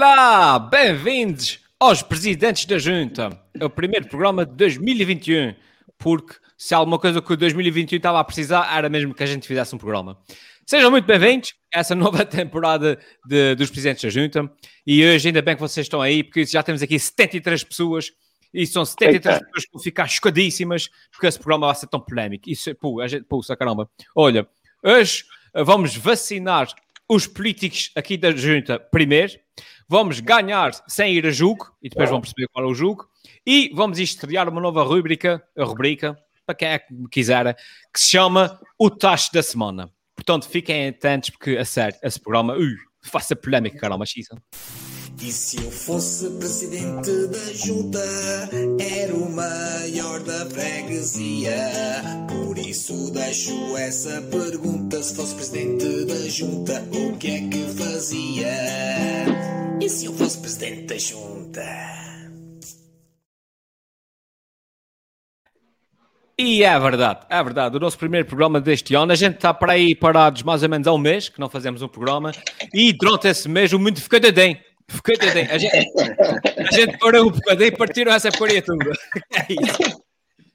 Olá, bem-vindos aos Presidentes da Junta. É o primeiro programa de 2021, porque se há alguma coisa que o 2021 estava a precisar, era mesmo que a gente fizesse um programa. Sejam muito bem-vindos a essa nova temporada de, dos Presidentes da Junta. E hoje, ainda bem que vocês estão aí, porque já temos aqui 73 pessoas e são 73 Eita. pessoas que vão ficar chocadíssimas porque esse programa vai ser tão polémico. Isso, pô, a gente, pô, caramba. Olha, hoje eh, vamos vacinar os políticos aqui da junta primeiro, vamos ganhar sem ir a julgo, e depois vão perceber qual é o julgo, e vamos estrear uma nova rubrica, a rubrica, para quem é que quiser, que se chama O Tacho da Semana. Portanto, fiquem atentos, porque a sério, esse programa, ui, faça polémica, caramba, xisa. E se eu fosse presidente da junta, era o maior da freguesia. Por isso deixo essa pergunta: se fosse presidente da junta, o que é que fazia? E se eu fosse presidente da junta? E é verdade, é verdade. O nosso primeiro programa deste ano, a gente está para aí parados mais ou menos há um mês, que não fazemos um programa, e durante esse mês o mundo ficou de bem. Coitadinho, a gente, a gente parou um bocadinho e partiram essa toda. É isso.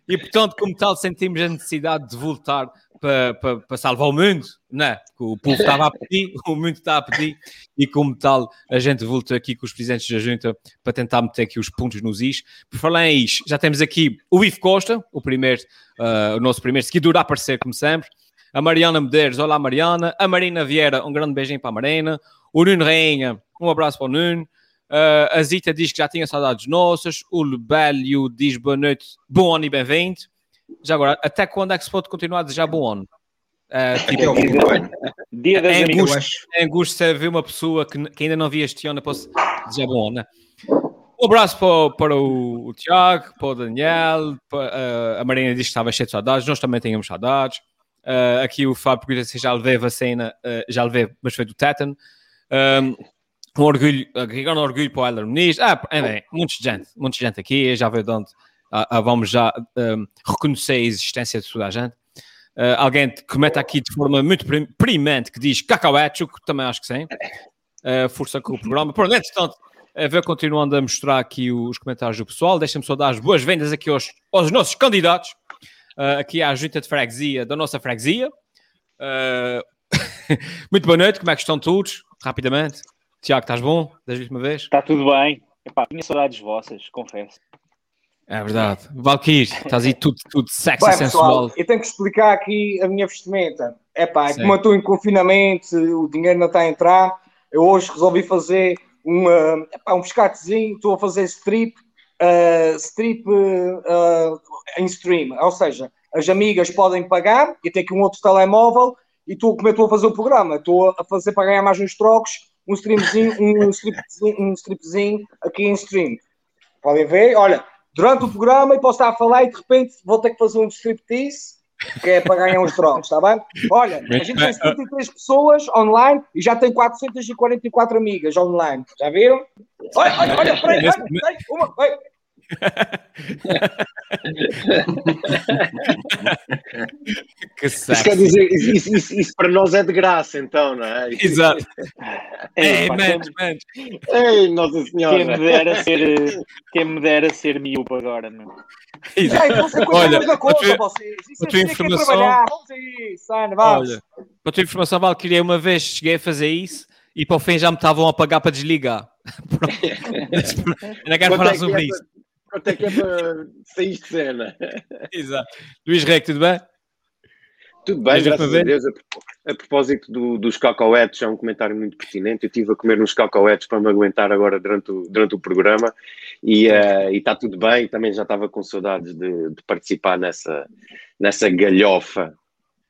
E portanto, como tal, sentimos a necessidade de voltar para, para, para salvar o mundo, né? o povo estava a pedir, o mundo está a pedir, e como tal, a gente volta aqui com os presidentes da junta para tentar meter aqui os pontos nos is. Por falar em is, já temos aqui o Ivo Costa, o primeiro, uh, o nosso primeiro seguidor a aparecer, como sempre. A Mariana Medeiros, olá Mariana. A Marina Vieira, um grande beijinho para a Marina. O Nuno Rainha, um abraço para o Nuno. Uh, a Zita diz que já tinha saudades nossas. O Lebelio diz boa noite, bom ano e bem-vindo. Já agora, até quando é que se pode continuar a desejar bom ano? Uh, tipo, dia das é angústia, é angústia ver uma pessoa que, que, ainda não via este ano, posso desejar bom ano. Né? Um abraço para, para o, o, Tiago, para o Daniel, para, uh, a Marina diz que estava cheia de saudades, nós também tínhamos saudades. Uh, aqui o Fábio pergunta se já levei a vacina, já levei, mas foi do tétano. Um, orgulho, um orgulho para o Heller Muniz. Ah, é bem, muita gente, muita gente aqui, já veio de onde ah, ah, vamos já um, reconhecer a existência de toda a gente. Uh, alguém comenta aqui de forma muito premente que diz cacauete, que também acho que sim. Uh, força com o programa. Pronto, entretanto, a ver, continuando a mostrar aqui os comentários do pessoal, deixa-me só dar as boas-vindas aqui aos, aos nossos candidatos, uh, aqui à junta de freguesia da nossa freguesia. muito boa noite, como é que estão todos? Rapidamente. Tiago, estás bom? Das última vez? Está tudo bem. Epá, tinha saudades vossas, confesso. É verdade. Valkyrie, estás aí tudo, tudo sexy, Bem, sensual. Pessoal, eu tenho que explicar aqui a minha vestimenta. Epá, é como eu estou em confinamento, o dinheiro não está a entrar, eu hoje resolvi fazer uma, epá, um pescatezinho, estou a fazer strip, uh, strip uh, em stream, ou seja, as amigas podem pagar, e tenho aqui um outro telemóvel, e estou, como eu estou a fazer o programa, estou a fazer para ganhar mais uns trocos, um streamzinho, um stripzinho, um stripzinho aqui em stream. Podem ver, olha, durante o programa e posso estar a falar e de repente vou ter que fazer um striptease que é para ganhar uns trocos, está bem? Olha, a gente tem 73 pessoas online e já tem 444 amigas online, já viram? Olha, olha, olha, peraí, olha, uma. que isso quer dizer, isso, isso, isso, para nós é de graça, então, não é? Exato. Ei, menos, menos. Ei, Nossa Senhora. Quem me dera ser, quem me dera ser miúdo agora, não Exato. É, Olha, a tua, vocês. Isso a tua informação, Olha, para a tua informação, Valkyria, uma vez cheguei a fazer isso e para o fim já me estavam a pagar para desligar. Ainda quero falar sobre isso. Quanto é que é para sair de cena? Exato. Luís Rec, tudo bem? Tudo bem, Mas graças a Deus. A, a propósito do, dos cacauetes, é um comentário muito pertinente. Eu estive a comer uns cacauetes para me aguentar agora durante o, durante o programa e uh, está tudo bem. Também já estava com saudades de, de participar nessa, nessa galhofa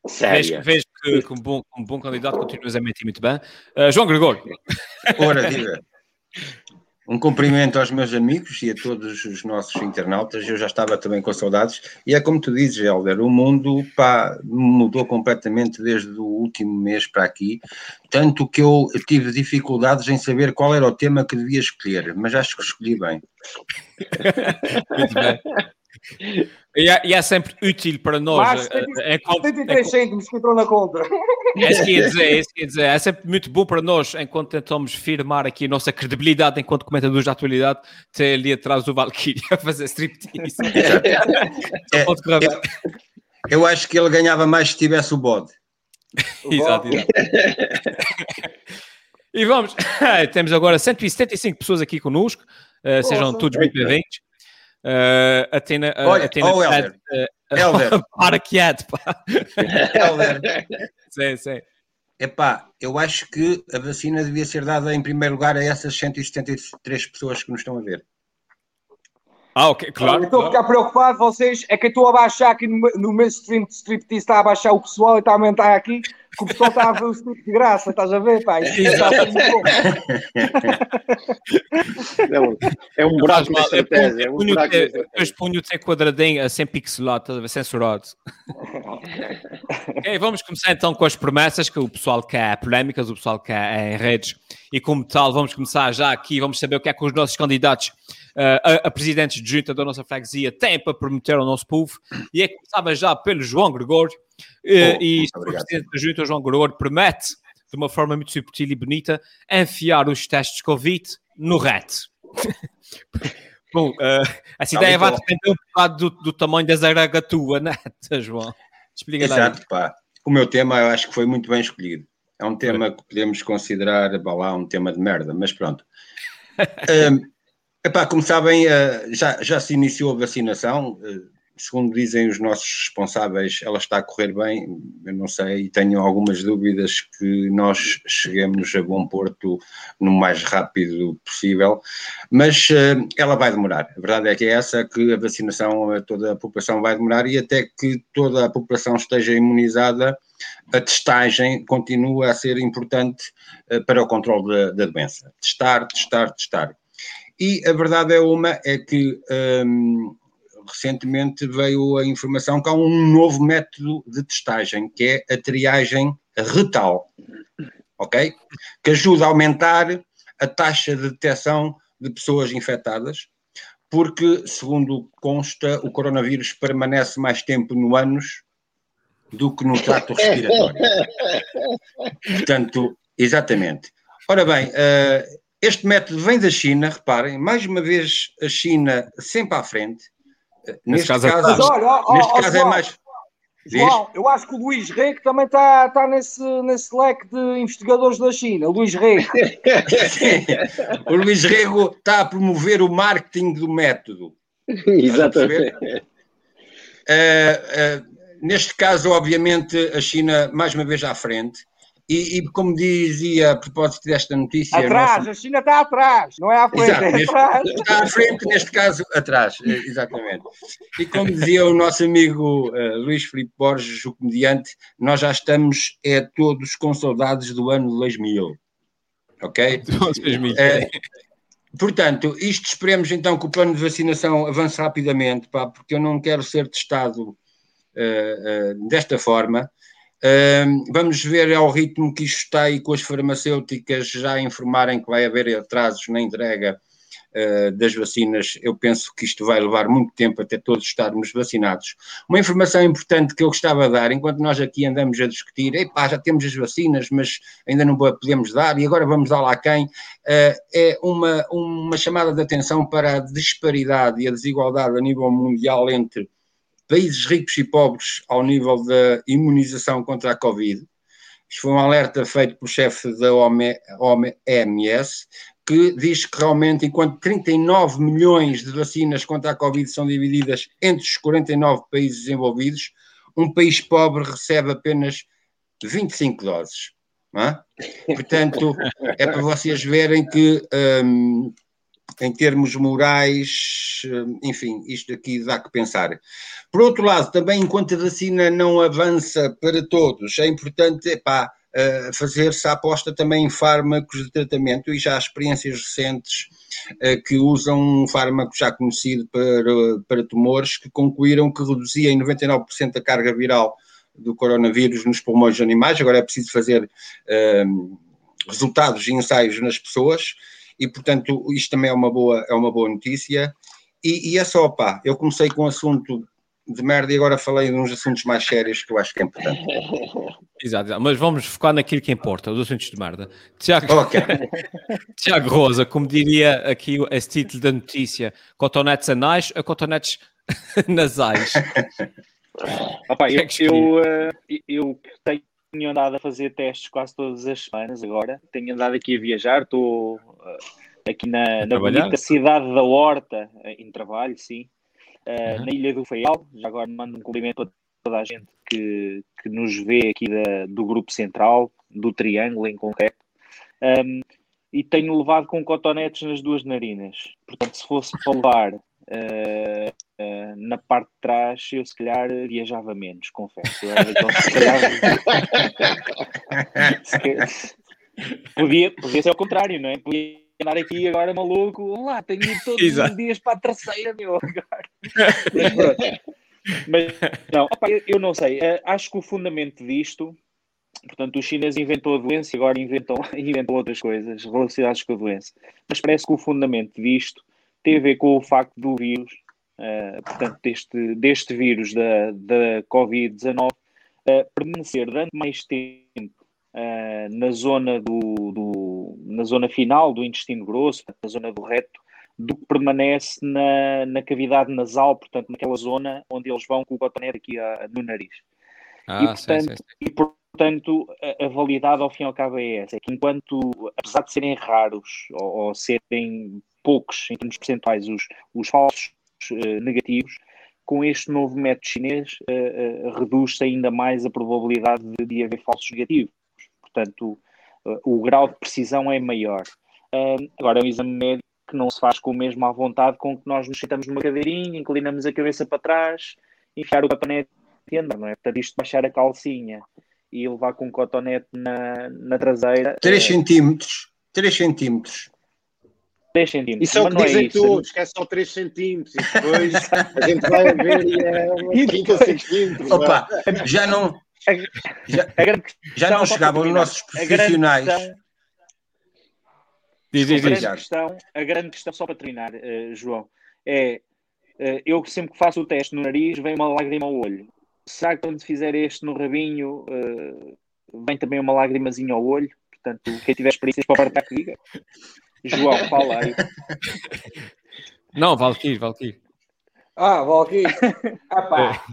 séria. Vejo, que, como bom, como bom candidato, continuas a mentir muito bem. Uh, João Gregório. Ora, diga. Um cumprimento aos meus amigos e a todos os nossos internautas. Eu já estava também com saudades. E é como tu dizes, Helder, o mundo pá, mudou completamente desde o último mês para aqui. Tanto que eu tive dificuldades em saber qual era o tema que devia escolher, mas acho que escolhi bem. Muito bem. E é, e é sempre útil para nós. Mais 73 cêntimos que entrou na conta. É isso que ia dizer, é isso que ia dizer. É sempre muito bom para nós, enquanto tentamos firmar aqui a nossa credibilidade enquanto comentadores da atualidade, ter ali atrás do Valkyrie a fazer striptease. é, eu, eu acho que ele ganhava mais se tivesse o bode. exato, exato. e vamos, temos agora 175 pessoas aqui conosco, uh, sejam todos muito bem-vindos. Uh, Atena, uh, Olha, Atena oh, Helder. Uh, Helder. para quieto, pá. Helder. sim, sim. Epá, eu acho que a vacina devia ser dada em primeiro lugar a essas 173 pessoas que nos estão a ver. Ah, ok, claro. estou claro. a ficar preocupado, vocês, é que eu estou a baixar aqui no, no meu stream de striptease, está a baixar o pessoal e está a aumentar aqui, que o pessoal está a ver o strip de graça, estás a ver, pá? É um, é um buraco de eu estratégia. É um punho- buraco de eu estratégia. punho sem quadradinho, sem pixelado, estás a ver, censurado. ok, vamos começar então com as promessas, que o pessoal quer polémicas, o pessoal quer em redes, e como tal, vamos começar já aqui, vamos saber o que é que os nossos candidatos a, a presidentes de junta da nossa freguesia têm para prometer ao nosso povo, e é que começava já pelo João Gregório, eh, Oh, e o presidente da junta, o João Gregório, promete, de uma forma muito subtil e bonita, enfiar os testes Covid no RET. Bom, eh, essa Tá ideia vai depender um bocado do, do tamanho da zaragatua, né, João? Explica lá. Exato, pá. O meu tema eu acho que foi muito bem escolhido. É um tema que podemos considerar, bah lá, um tema de merda, mas pronto. Hum, epá, como sabem, eh, já, já se iniciou a vacinação. eh, segundo dizem os nossos responsáveis, ela está a correr bem. Eu não sei e tenho algumas dúvidas que nós cheguemos a bom porto no mais rápido possível, mas eh, ela vai demorar. A verdade é que é essa, que a vacinação a toda a população vai demorar e até que toda a população esteja imunizada, a testagem continua a ser importante para o controle da, da doença. Testar, testar, testar. E a verdade é uma, é que hum, recentemente veio a informação que há um novo método de testagem, que é a triagem retal, ok? Que ajuda a aumentar a taxa de detecção de pessoas infectadas, porque, segundo consta, o coronavírus permanece mais tempo no ânus do que no trato respiratório. Portanto, exatamente. Ora bem, eh, este método vem da China, reparem, mais uma vez a China sempre à frente. Neste caso, caso, Mas olha, ó, ó, neste ó, caso é João, mais. Diz? João, eu acho que o Luís Rego também está tá nesse, nesse leque de investigadores da China. Luís Rego. Sim. O Luís Rego está a promover o marketing do método. Exatamente. Eh, eh, neste caso, obviamente, a China mais uma vez à frente. E, e como dizia a propósito desta notícia, Atrás, nossa- a China está atrás, não é à frente, Exato, é neste- atrás. está à frente, neste caso, atrás, eh, exatamente. E como dizia o nosso amigo eh, Luís Filipe Borges, o comediante, nós já estamos é, todos com saudades do ano 2000. Ok? É, portanto, isto esperemos então que o plano de vacinação avance rapidamente, pá, porque eu não quero ser testado eh, eh, desta forma. Vamos ver ao ritmo que isto está aí com as farmacêuticas já informarem que vai haver atrasos na entrega eh, das vacinas. Eu penso que isto vai levar muito tempo até todos estarmos vacinados. Uma informação importante que eu gostava de dar, enquanto nós aqui andamos a discutir, epá, já temos as vacinas, mas ainda não podemos dar, e agora vamos dar lá quem, eh, é uma, uma chamada de atenção para a disparidade e a desigualdade a nível mundial entre países ricos e pobres ao nível da imunização contra a Covid. Isto foi um alerta feito pelo chefe da OMS, que diz que realmente, enquanto 39 milhões de vacinas contra a Covid são divididas entre os 49 países desenvolvidos, um país pobre recebe apenas 25 doses. é? Portanto, é para vocês verem que, hum, em termos morais, hum, enfim, isto aqui dá que pensar. Por outro lado, também enquanto a vacina não avança para todos, é importante eh, fazer-se a aposta também em fármacos de tratamento e já há experiências recentes eh, que usam um fármaco já conhecido para, para tumores que concluíram que reduzia em 99% a carga viral do coronavírus nos pulmões de animais. Agora é preciso fazer eh, resultados e ensaios nas pessoas e, portanto, isto também é uma boa, é uma boa notícia. e, e é só, pá, eu comecei com um assunto de merda e agora falei de uns assuntos mais sérios que eu acho que é importante. Exato, mas vamos focar naquilo que importa, os assuntos de merda. Tiago, Ok. Tiago Rosa, como diria aqui esse título da notícia, cotonetes anais a cotonetes nasais. Opa, é eu, que eu, eh, eu tenho andado a fazer testes quase todas as semanas agora. Tenho andado aqui a viajar, estou eh, aqui na, na bonita cidade da Horta, eh, em trabalho, sim. Eh, Uhum. Na Ilha do Faial. Já agora mando um cumprimento a toda a gente que, que nos vê aqui da- do Grupo Central, do Triângulo em concreto. Um, e tenho levado com cotonetes nas duas narinas. Portanto, se fosse para eh, na parte de trás, eu se calhar viajava menos, confesso. Eu que se calhar- se calhar- podia, podia ser ao contrário, não é? Podia andar aqui agora maluco, lá, tenho ido todos Exato. os dias para a terceira, meu, agora. Mas pronto. Mas não, opa, eu, não sei. Eh, acho que o fundamento disto, portanto, os chineses inventou a doença e agora inventam, inventam outras coisas relacionadas com a doença. Mas parece que o fundamento disto tem a ver com o facto do vírus, eh, portanto, deste, deste vírus da, da Covid-19, eh, permanecer durante mais tempo eh, na zona do, do- na zona final do intestino grosso, na zona do reto, do que permanece na, na cavidade nasal, portanto, naquela zona onde eles vão com o cotonete aqui a- no nariz. Ah, E, sim, portanto, sim, sim. E, portanto, a, a validade ao fim e ao cabo é essa: é que enquanto, apesar de serem raros ou, ou serem poucos em termos percentuais os, os falsos eh, negativos, com este novo método chinês eh, eh, reduz-se ainda mais a probabilidade de, de haver falsos negativos. Portanto, eh, o grau de precisão é maior. Agora, é um exame médico que não se faz com o mesmo à vontade com que nós nos sentamos numa cadeirinha, inclinamos a cabeça para trás, enfiar o cotonete e andar, não é? Portanto, isto de baixar a calcinha e levar com um cotonete na, na traseira. 3 eh, centímetros. 3 centímetros. 3 centímetros. Isso é o que não dizem isso. todos, que é só 3 centímetros. E depois a gente vai a ver e é uma 30 centímetros. Opa, já não, já, já não chegavam os nossos profissionais. Diz, A diz, grande, diz. questão, a grande questão, só para terminar, eh, João, é eh, eu sempre que faço o teste no nariz, vem uma lágrima ao olho. Será que quando fizer este no rabinho, eh, vem também uma lágrimazinha ao olho? Portanto, quem tiver experiências para partilhar que diga. João, fala aí. Não, Valkyrie, Valkyrie. Ah, Valkyrie. Ah, pá.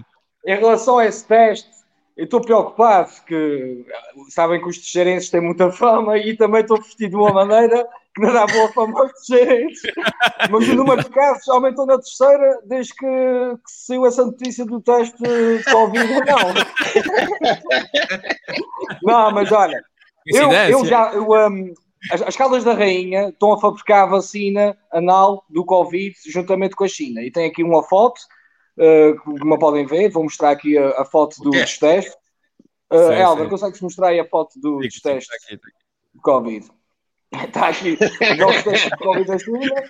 Em relação a esse teste, eu estou preocupado que sabem que os teixeirenses têm muita fama e também estou vestido de uma maneira que não dá boa fama aos teixeirenses. Mas o número de casos aumentou na terceira desde que, que saiu essa notícia do teste de Covid ou não. Não, mas olha, eu, eu já. Eu, um, as, as Caldas da Rainha estão a fabricar a vacina anal do Covid juntamente com a China. E tem aqui uma foto, uh, como podem ver, vou mostrar aqui a, a foto do- dos teste. testes. Uh, Sim, consegues mostrar aí a foto Sim, dos sim, testes está aqui, está aqui. de Covid? Está aqui, os novos testes de Covid da China.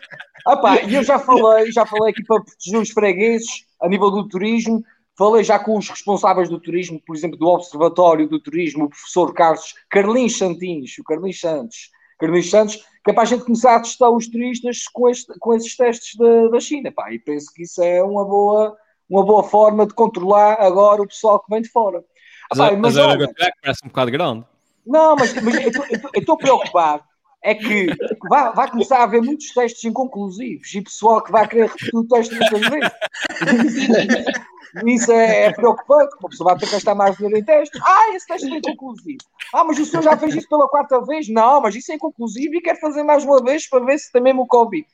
Ah pá, e eu já falei, já falei aqui para proteger os fregueses a nível do turismo. Falei já com os responsáveis do turismo, por exemplo, do Observatório do Turismo, o professor Carlos Carlinhos Santinhos, o Carlinhos Santos, Carlinhos Santos, que é para a gente começar a testar os turistas com, este, com esses testes da, da China. Pá, e penso que isso é uma boa, uma boa forma de controlar agora o pessoal que vem de fora. Ah, pá, Mas, mas mas olha, parece um bocado grande. não, mas, mas eu estou preocupado. É que vai, vai começar a haver muitos testes inconclusivos e pessoal que vai querer repetir o teste muitas vezes. Isso é, é preocupante, porque a pessoa vai ter que gastar mais dinheiro em testes. Ah, esse teste é inconclusivo. Ah, mas o senhor já fez isso pela quarta vez? Não, mas isso é inconclusivo e quero fazer mais uma vez para ver se tem mesmo o Covid.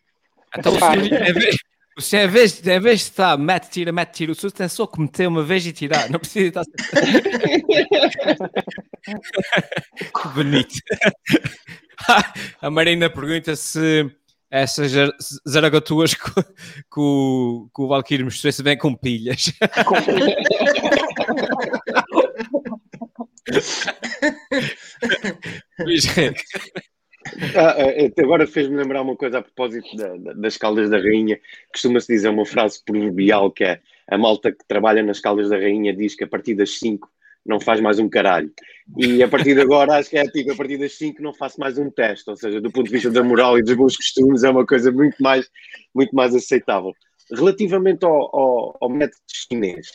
Então, o Pá. senhor, em vez, o senhor, em vez, em vez de estar mete, tira, mete, tira, o senhor tem só que meter uma vez e tirar. Não precisa estar. que bonito. A Marina pergunta se essas zar- zaragatuas que, o, que o Valkyrie mostrou se vem com pilhas. Luís Henrique. Ah, ah, agora fez-me lembrar uma coisa a propósito da- da- das Caldas da Rainha. Costuma-se dizer uma frase proverbial que é a malta que trabalha nas Caldas da Rainha diz que a partir das 5 não faz mais um caralho. E a partir de agora acho que é tipo, a partir das 5 não faço mais um teste. Ou seja, do ponto de vista da moral e dos bons costumes é uma coisa muito mais, muito mais aceitável. relativamente ao, ao, ao método chinês,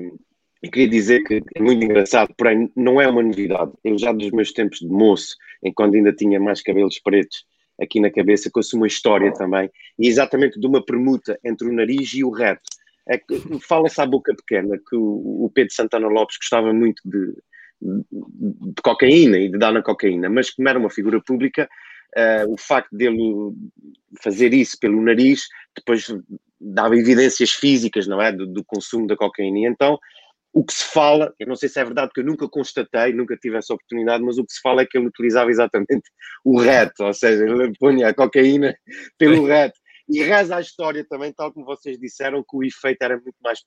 um, eu queria dizer que é muito engraçado, porém não é uma novidade. Eu já dos meus tempos de moço, em quando ainda tinha mais cabelos pretos aqui na cabeça, conheço uma história também, e exatamente de uma permuta entre o nariz e o reto. É que fala-se à boca pequena que o, o Pedro Santana Lopes gostava muito de, de, de, cocaína e de dar na cocaína, mas como era uma figura pública, uh, o facto dele fazer isso pelo nariz depois dava evidências físicas, não é? Do, do consumo da cocaína. E então o que se fala, eu não sei se é verdade, porque eu nunca constatei, nunca tive essa oportunidade, mas o que se fala é que ele utilizava exatamente o reto, ou seja, ele punha a cocaína pelo reto. E reza a história também, tal como vocês disseram, que o efeito era muito mais,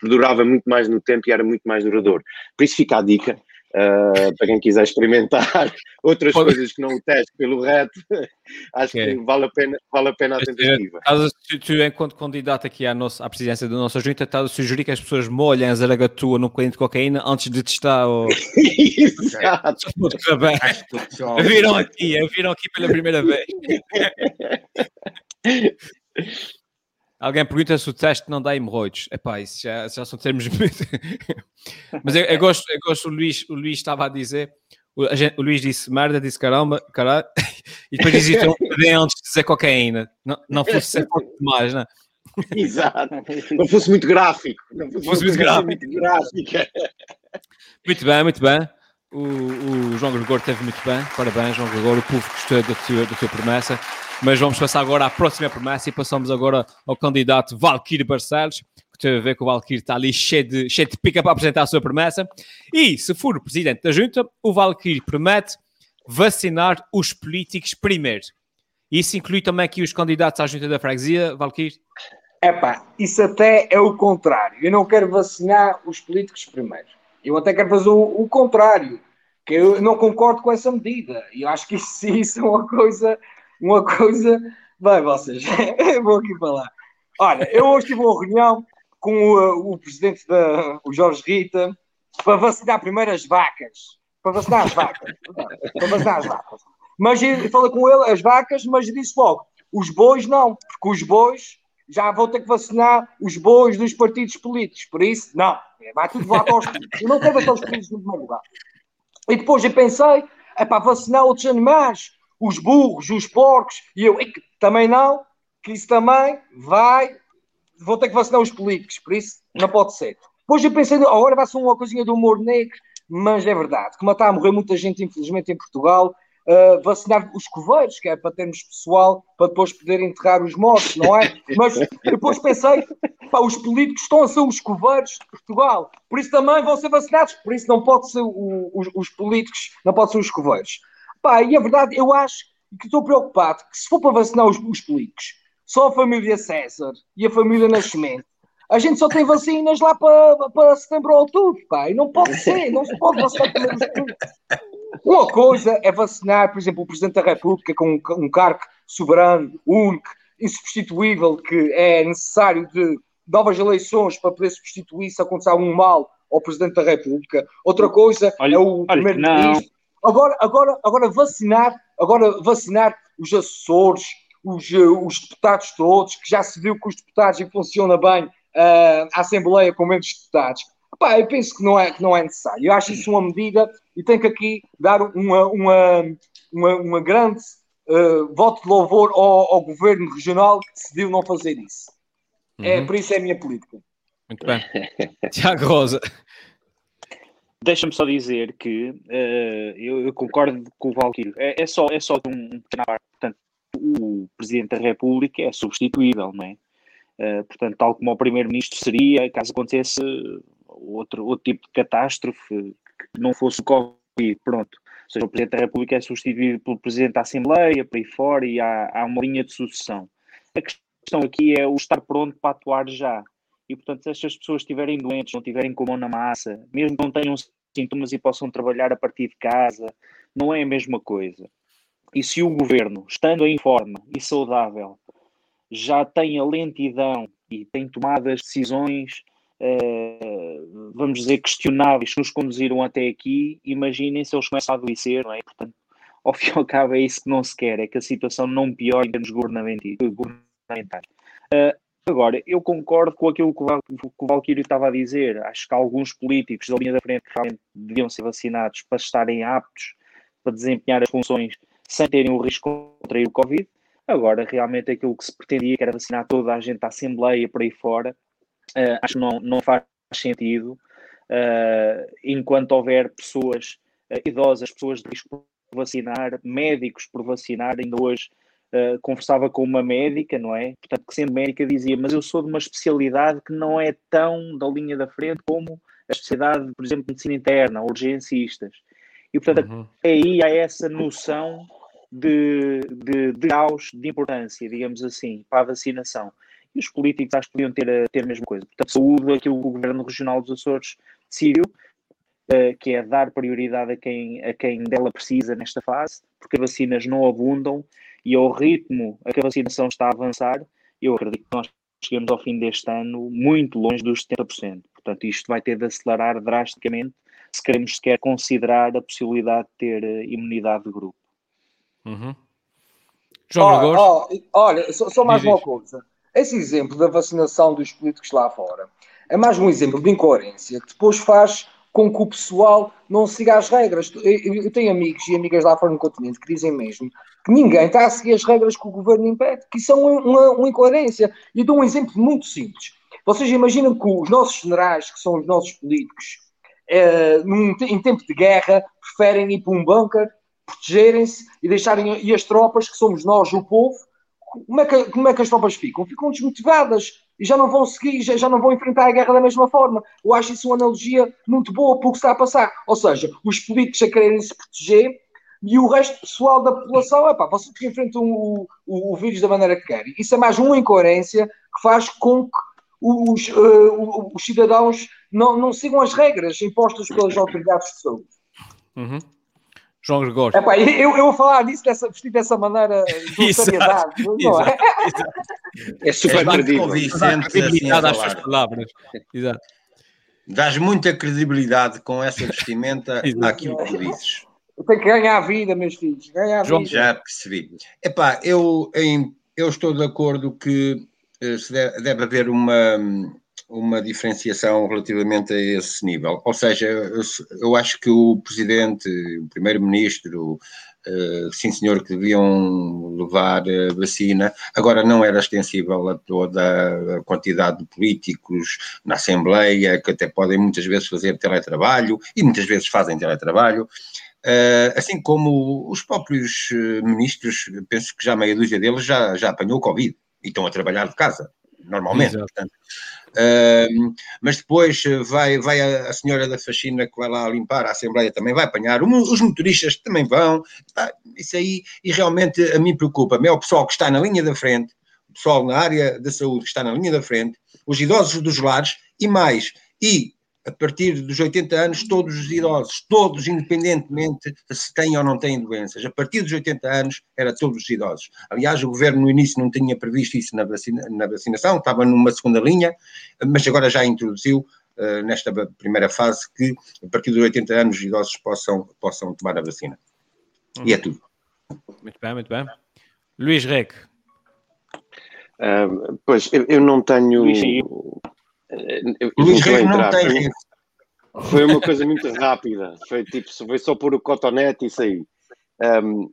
perdurava muito mais no tempo e era muito mais duradouro. Por isso fica a dica, Uh, para quem quiser experimentar outras Pode... coisas que não o teste pelo reto, acho okay. que vale a pena, vale a, pena a tentativa. Tu, tu, enquanto candidato aqui à, nossa, à presidência da nossa junta, estás a sugerir que as pessoas molhem a zaragatua no cliente de cocaína antes de testar o... Exato. viram aqui, viram aqui pela primeira vez. Alguém pergunta se o teste não dá hemorroides. Epá, isso já, já são termos muito. Mas eu, eu, gosto, eu gosto, o Luís, o Luís estava a dizer, o, a gente, o Luís disse merda, disse caramba, caralho, e depois disse então, antes de dizer cocaína. Não, não fosse ser forte demais, não é? Exato. Não fosse muito gráfico. Não fosse, fosse muito, gráfico. muito gráfico. Muito bem, muito bem. O, o João Gregor teve muito bem. Parabéns, João Gregor. O povo gostou da tua, da tua promessa. Mas vamos passar agora à próxima promessa e passamos agora ao candidato Valkyrie Barcelos, que tem a ver que o Valkyrie está ali cheio de, cheio de pica para apresentar a sua promessa. E, se for o presidente da junta, o Valkyrie promete vacinar os políticos primeiro. Isso inclui também aqui os candidatos à junta da freguesia, Valkyrie? Epá, isso até é o contrário. Eu não quero vacinar os políticos primeiro. Eu até quero fazer o, o contrário, que eu não concordo com essa medida. E eu acho que isso, isso é uma coisa uma coisa. Bem, vocês, vou aqui falar. Olha, eu hoje tive uma reunião com o, o presidente da, o Jorge Rita, para vacinar primeiro as vacas. Para vacinar as vacas. para vacinar as vacas. Mas falei com ele, as vacas, mas disse logo, os bois não, porque os bois já vão ter que vacinar os bois dos partidos políticos. Por isso, não. Vai tudo lá para os. Eu não quero vacinar os políticos no primeiro lugar. E depois eu pensei, é para vacinar outros animais os burros, os porcos, e eu também não, que isso também vai, vou ter que vacinar os políticos, por isso não pode ser. Depois eu pensei, agora vai ser uma coisinha do humor negro, mas é verdade, como está a morrer muita gente, infelizmente, em Portugal, uh, vacinar os coveiros, que é para termos pessoal para depois poder enterrar os mortos, não é? Mas depois pensei, pá, os políticos estão a ser os coveiros de Portugal, por isso também vão ser vacinados, por isso não pode ser o, os, os políticos, não pode ser os coveiros. Pá, e a verdade, eu acho que estou preocupado que se for para vacinar os, os políticos, só a família César e a família Nascimento, a gente só tem vacinas lá para, para setembro ou outubro, pá, e não pode ser, não se pode vacinar primeiro os políticos. Uma coisa é vacinar, por exemplo, o Presidente da República com um, um cargo soberano, único, insubstituível, que é necessário de novas eleições para poder substituir se acontecer algum mal ao Presidente da República. Outra coisa olha, é o Primeiro-Ministro Agora, agora, agora vacinar, agora vacinar os assessores, os, eh, os deputados todos, que já se viu que os deputados e funciona bem uh, a Assembleia com menos deputados. Epá, eu penso que não, é, que não é necessário. Eu acho isso uma medida e tenho que aqui dar uma, uma, uma, uma grande uh, voto de louvor ao, ao, governo regional que decidiu não fazer isso. É, uhum. É, por isso é a minha política. Muito bem. Tiago Rosa. Deixa-me só dizer que uh, eu, eu, concordo com o Valquírio. É, é, só, é só um pequeno. Portanto, o Presidente da República é substituível, não é? Uh, portanto, tal como o Primeiro-Ministro seria, caso acontecesse outro, outro tipo de catástrofe, que não fosse o Covid, pronto. Ou seja, o Presidente da República é substituído pelo Presidente da Assembleia, por aí fora, e há, há uma linha de sucessão. A questão aqui é o estar pronto para atuar já. E, portanto, se estas pessoas estiverem doentes, não tiverem com a mão na massa, mesmo que não tenham sintomas e possam trabalhar a partir de casa, não é a mesma coisa. E se o governo, estando em forma e saudável, já tem a lentidão e tem tomado as decisões, eh, vamos dizer, questionáveis que nos conduziram até aqui, imaginem se eles começam a adoecer, não é? Portanto, ao fim e ao cabo é isso que não se quer, é que a situação não piore em termos governamentais. Uh, Agora, eu concordo com aquilo que o Valquírio estava a dizer. Acho que alguns políticos da linha da frente realmente deviam ser vacinados para estarem aptos para desempenhar as funções sem terem o risco de contrair o Covid. Agora, realmente, aquilo que se pretendia, que era vacinar toda a gente da Assembleia por aí fora, uh, acho que não, não faz sentido. Uh, enquanto houver pessoas uh, idosas, pessoas de risco por vacinar, médicos por vacinar, ainda hoje Uh, conversava com uma médica, não é? Portanto, que sendo médica dizia, mas eu sou de uma especialidade que não é tão da linha da frente como a especialidade, por exemplo, de medicina interna, urgencistas. E, portanto, uhum. aí há essa noção de, de, de graus de importância, digamos assim, para a vacinação. E os políticos acho que podiam ter a, ter a mesma coisa. Portanto, saúde aquilo que o Governo Regional dos Açores decidiu, uh, que é dar prioridade a quem, a quem dela precisa nesta fase, porque vacinas não abundam e ao ritmo a que a vacinação está a avançar, eu acredito que nós chegamos ao fim deste ano muito longe dos 70%. Portanto, isto vai ter de acelerar drasticamente se queremos sequer considerar a possibilidade de ter eh, imunidade de grupo. Uhum. João oh, oh, olha, só, só mais uma coisa. Esse exemplo da vacinação dos políticos lá fora é mais um exemplo de incoerência que depois faz com que o pessoal não siga as regras. Eu, tenho amigos e amigas lá fora no continente que dizem mesmo que ninguém está a seguir as regras que o governo impede, que isso é uma, uma, incoerência. E dou um exemplo muito simples. Vocês imaginam que os nossos generais, que são os nossos políticos, eh, num, em tempo de guerra, preferem ir para um bunker, protegerem-se e deixarem e as tropas, que somos nós, o povo, como é que, como é que as tropas ficam? Ficam desmotivadas e já não vão seguir, já, já não vão enfrentar a guerra da mesma forma. Eu acho isso uma analogia muito boa para o que está a passar. Ou seja, os políticos a quererem se proteger e o resto pessoal da população, epá, vocês que enfrentam o, o, o, vírus da maneira que querem. Isso é mais uma incoerência que faz com que os, uh, os cidadãos não, não sigam as regras impostas pelas autoridades de saúde. Uhum. João Gregório. Epá, eu, eu vou falar disso dessa, vestido dessa maneira de seriedade. Não é? é super credibilidade às palavras. Exato. Dás muita credibilidade com essa vestimenta àquilo que dizes. Eu tenho que ganhar a vida, meus filhos. Ganhar a vida. Já percebi. Epá, eu, em, eu estou de acordo que eh, deve, deve haver uma uma diferenciação relativamente a esse nível. Ou seja, eu, eu acho que o Presidente, o Primeiro-Ministro, uh, sim senhor, que deviam levar a vacina, agora não era extensível a toda a quantidade de políticos na Assembleia, que até podem muitas vezes fazer teletrabalho, e muitas vezes fazem teletrabalho, Uh, assim como os próprios eh, ministros, penso que já meia dúzia deles já, já apanhou Covid e estão a trabalhar de casa, normalmente. Portanto, Uh, mas depois vai, vai a, a, senhora da faxina que vai lá limpar, a Assembleia também vai apanhar, os motoristas também vão, tá, isso aí, e realmente a mim preocupa-me, é o pessoal que está na linha da frente, o pessoal na área da saúde que está na linha da frente, os idosos dos lares e mais, e a partir dos 80 anos, todos os idosos, todos, independentemente se têm ou não têm doenças, a partir dos 80 anos, era todos os idosos. Aliás, o governo no início não tinha previsto isso na, vacina, na vacinação, estava numa segunda linha, mas agora já introduziu uh, nesta primeira fase que a partir dos 80 anos os idosos possam, possam tomar a vacina. Hum. E é tudo. Muito bem, muito bem. Luís Rec. Uh, pois, eu, eu, não tenho. Luís, eu, Luís Rego não tem. Foi uma coisa muito rápida. Foi tipo, foi só pôr o cotonete e sair. Um,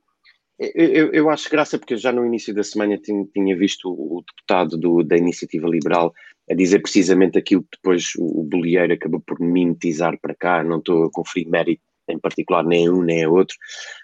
eu, eu, acho graça porque já no início da semana tinha, tinha visto o deputado do, da Iniciativa Liberal a dizer precisamente aquilo que depois o, o Bolieiro acabou por mimetizar para cá. Não estou a conferir mérito em particular nem a um nem a outro,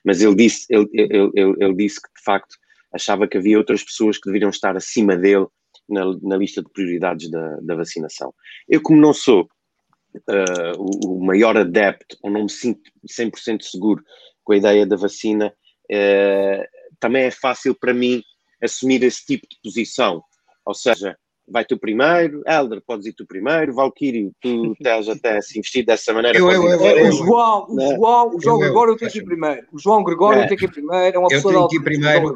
mas ele disse, ele, ele, ele, ele disse que de facto achava que havia outras pessoas que deveriam estar acima dele na, na lista de prioridades da, da, vacinação. Eu, como não sou uh, o, o, maior adepto, ou não me sinto 100% seguro com a ideia da vacina, uh, também é fácil para mim assumir esse tipo de posição. Ou seja, vai tu primeiro, Helder, podes ir tu primeiro, Valkyrie, tu estás até assim vestido dessa maneira. Eu, eu, eu, o João, o né? João, o João Gregório tem que ir primeiro. O João Gregório é. tem que ir primeiro, é uma pessoa Eu tenho que ir primeiro,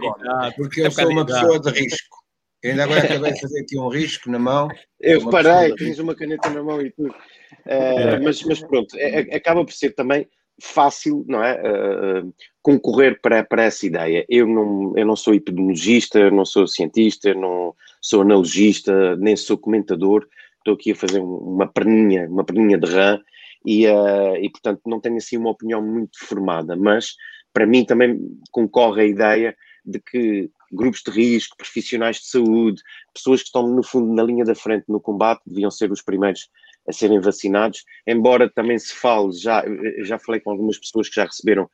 porque eu sou uma pessoa de risco. Eu ainda agora acabei de fazer aqui um risco na mão. Eu parei, tens uma caneta na mão e tudo. Uh, mas, mas pronto, é, é, acaba por ser também fácil, não é? Uh, concorrer para, para essa ideia. Eu não, eu não sou epidemiologista, não sou cientista, não sou analogista, nem sou comentador. Estou aqui a fazer uma perninha, uma perninha de rã e, uh, e, portanto, não tenho assim uma opinião muito formada, mas para mim também concorre a ideia de que grupos de risco, profissionais de saúde, pessoas que estão no fundo na linha da frente no combate, deviam ser os primeiros a serem vacinados, embora também se fale, já, já falei com algumas pessoas que já receberam,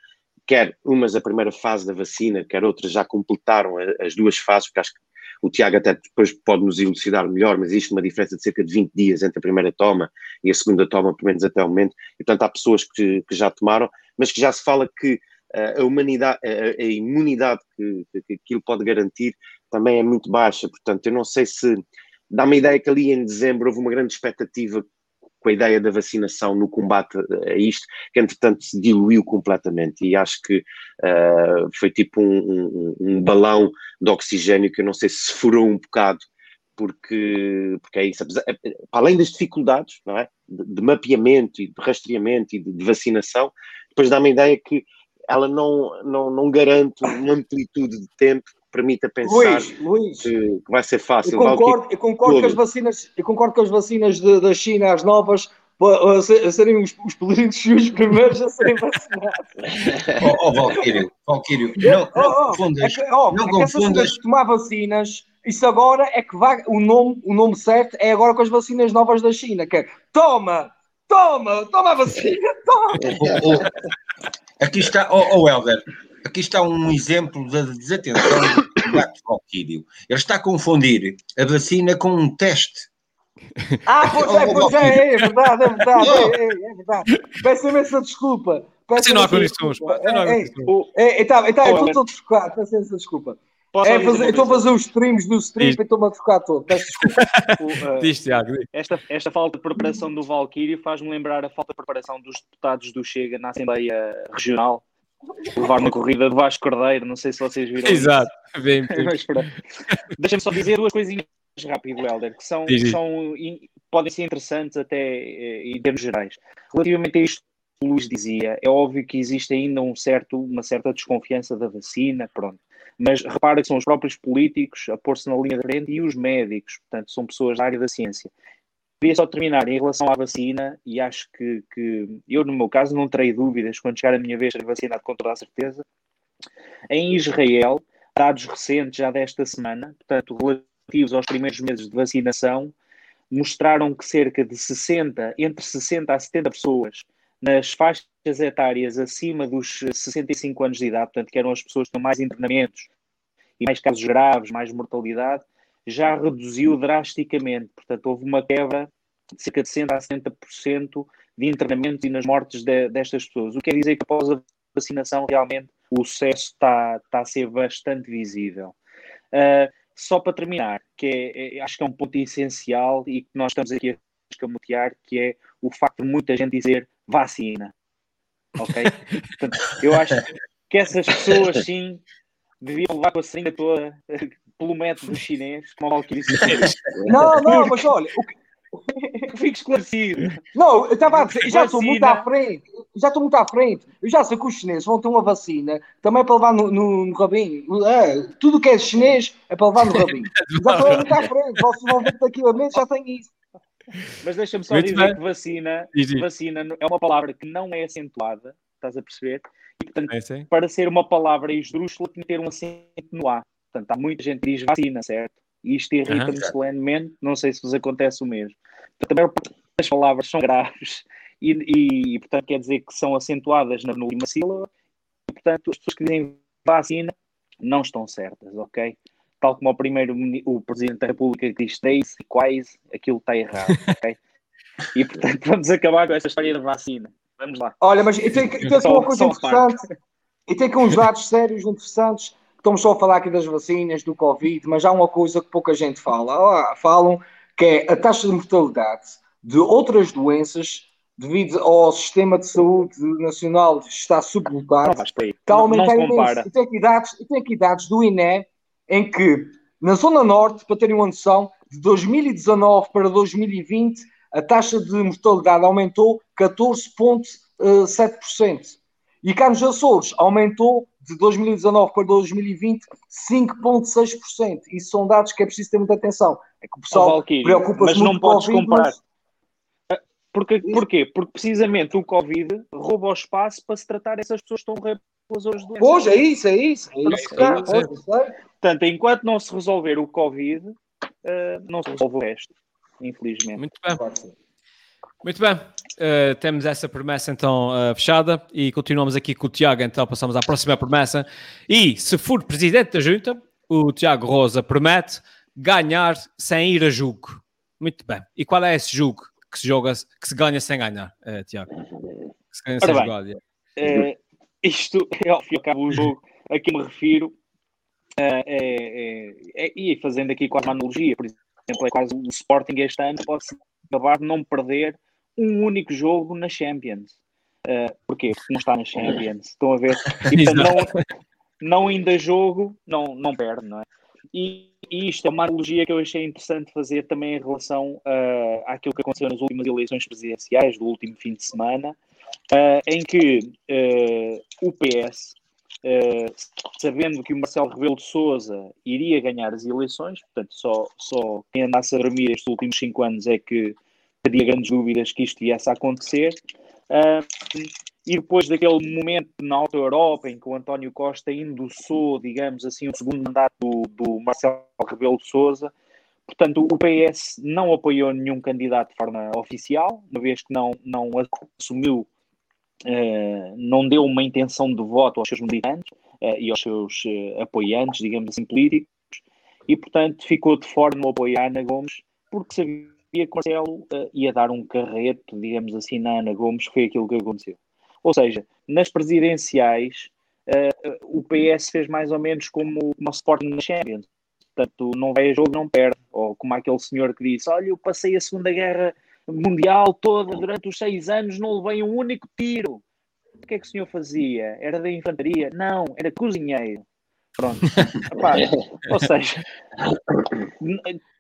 quer umas a primeira fase da vacina, quer outras já completaram as duas fases, porque acho que o Tiago até depois pode nos elucidar melhor, mas existe uma diferença de cerca de 20 dias entre a primeira toma e a segunda toma, pelo menos até o momento, e portanto há pessoas que, que já tomaram, mas que já se fala que a humanidade, a, a imunidade que, que aquilo pode garantir também é muito baixa. Portanto, eu não sei se dá-me a ideia que ali em dezembro houve uma grande expectativa com a ideia da vacinação no combate a isto, que entretanto se diluiu completamente e acho que uh, foi tipo um, um, um, balão de oxigênio que eu não sei se furou um bocado, porque, porque é isso, para além das dificuldades não é? de, de mapeamento e de rastreamento e de, de vacinação, depois dá-me a ideia que ela não, não, não garante uma amplitude de tempo que permita pensar Luís, Luís, que, vai ser fácil. Eu concordo, eu concordo, que as vacinas, eu concordo que as vacinas da China, as novas, a serem os, os políticos e os primeiros a serem vacinados. oh, oh Valquírio, Valquírio, não, não oh, oh, confundas. É que, oh, não é confundas. tomar vacinas, isso agora é que vai, o nome, o nome certo é agora com as vacinas novas da China, que é toma, toma, toma a vacina, toma. Oh, oh, Aqui está, oh, oh Helder, aqui está um exemplo da desatenção do Gato Valquírio. Ele está a confundir a vacina com um teste. Ah, pois é, pois é, é verdade, é verdade, é, é, é verdade. Peço imensa desculpa. Peço não há condições, Está, estou todo focado, peço imensa desculpa. É fazer, estou a fazer os streams do stream e estou-me a focar todo. Peço desculpa. uh, Diz, Tiago. Esta, esta falta de preparação do Valkyrie faz-me lembrar a falta de preparação dos deputados do Chega na Assembleia Regional. Levar uma corrida de Vasco Cordeiro, não sei se vocês viram. Exato, bem. Deixa-me só dizer duas coisinhas rápido, Helder, que são, são podem ser interessantes até eh, em termos gerais. Relativamente a isto que o Luís dizia, é óbvio que existe ainda um certo, uma certa desconfiança da vacina, pronto mas repara que são os próprios políticos a pôr-se na linha de frente e os médicos, portanto, são pessoas da área da ciência. Queria só terminar em relação à vacina, e acho que, que eu, no meu caso, não terei dúvidas quando chegar a minha vez de vacinar com toda a certeza. Em Israel, dados recentes já desta semana, portanto, relativos aos primeiros meses de vacinação, mostraram que cerca de 60, entre 60 a 70 pessoas nas faixas etárias acima dos 65 anos de idade, portanto, que eram as pessoas que tinham mais internamentos e mais casos graves, mais mortalidade, já reduziu drasticamente. Portanto, houve uma quebra de cerca de 60% a 70% de internamentos e nas mortes de, destas pessoas. O que quer dizer que após a vacinação, realmente, o sucesso está, está a ser bastante visível. Uh, só para terminar, que é, é, acho que é um ponto essencial e que nós estamos aqui a escamotear, que é o facto de muita gente dizer vacina. Ok? Portanto, eu acho que essas pessoas, sim, deviam levar com a seringa toda pelo método chinês, como o Valkyrie Não, não, mas olha, o que... Fico esclarecido. Não, eu estava a dizer, já estou muito à frente. Já estou muito à frente. Eu já sei que os chineses vão ter uma vacina também para levar no, no, no rabinho. É, tudo que é chinês é para levar no rabinho. já estou muito à frente. Vocês vão ver que daqui a meses já tem isso. Mas deixa-me só Muito dizer bem. que vacina, vacina é uma palavra que não é acentuada, estás a perceber? E, portanto, é, para ser uma palavra esdrúxula, tem que ter um acento no A. Portanto, há muita gente que diz vacina, certo? E isto irrita-me uhum. solenemente, não sei se vos acontece o mesmo. Portanto, as palavras são graves e, e, portanto, quer dizer que são acentuadas na, última sílaba e, portanto, as pessoas que dizem vacina não estão certas, ok? Tal como o primeiro o Presidente da República que diz três e quais, aquilo está errado, ok? E portanto vamos acabar com esta história de vacina. Vamos lá. Olha, mas e tem, tem aqui uma coisa interessante, e tem aqui uns dados sérios interessantes. Estamos só a falar aqui das vacinas, do Covid, mas há uma coisa que pouca gente fala. falam que é a taxa de mortalidade de outras doenças devido ao sistema de saúde nacional está sublotado, está a aumentar imenso. E tem aqui dados, tem aqui dados do INE em que, na Zona Norte, para terem uma noção, de 2019 para 2020, a taxa de mortalidade aumentou 14,2%. uh, 7%. E cá nos Açores aumentou de 2019 para 2020 5,6%. Isso são dados que é preciso ter muita atenção. É que o pessoal oh, preocupa-se muito não podes COVID, comparar. Mas... Porque, porquê? Porque precisamente o Covid rouba o espaço para se tratar essas pessoas que estão Pois, é isso, é isso. É isso, é isso, é isso. Portanto, enquanto não se resolver o Covid, uh, não se resolve o resto, infelizmente. Muito bem. Muito bem, uh, temos essa promessa então uh, fechada e continuamos aqui com o Tiago, então passamos à próxima promessa. E se for presidente da junta, o Tiago Rosa promete ganhar sem ir a jogo. Muito bem. E qual é esse jogo que se joga, que se ganha sem ganhar, uh, Tiago? Que se ganha sem jogar? Uh, isto é ao fim e ao cabo o jogo a que me refiro. Uh, é, é, é, e fazendo aqui quase uma analogia, por exemplo, é quase o Sporting este ano pode acabar de não perder um único jogo na Champions. Uh, porquê? Porque não está na Champions. Estão a ver? E não, não ainda jogo, não, não perde, não é? E, e, isto é uma analogia que eu achei interessante fazer também em relação uh, àquilo que aconteceu nas últimas eleições presidenciais do último fim de semana, uh, em que uh, o PS, sabendo que o Marcelo Rebelo de Sousa iria ganhar as eleições, portanto, só, só quem andasse a dormir estes últimos cinco anos é que teria grandes dúvidas que isto viesse a acontecer. E depois daquele momento na Alta Europa em que o António Costa endossou, digamos assim, o segundo mandato do, do Marcelo Rebelo de Sousa, portanto, o PS não apoiou nenhum candidato de forma oficial, uma vez que não, não assumiu, uh, não deu uma intenção de voto aos seus militantes uh, e aos seus uh, apoiantes, digamos assim, políticos, e portanto ficou de fora no apoio a Ana Gomes, porque sabia que Marcelo ia dar um carreto, digamos assim, na Ana Gomes, foi aquilo que aconteceu. Ou seja, nas presidenciais, uh, o PS fez mais ou menos como uma Sporting na Champions. Portanto, não vai a jogo, não perde. Ou como aquele senhor que disse: Olha, eu passei a Segunda Guerra Mundial toda durante os seis anos, não levei um único tiro. O que é que o senhor fazia? Era da infantaria? Não, era cozinheiro. Pronto. Epá, ou seja,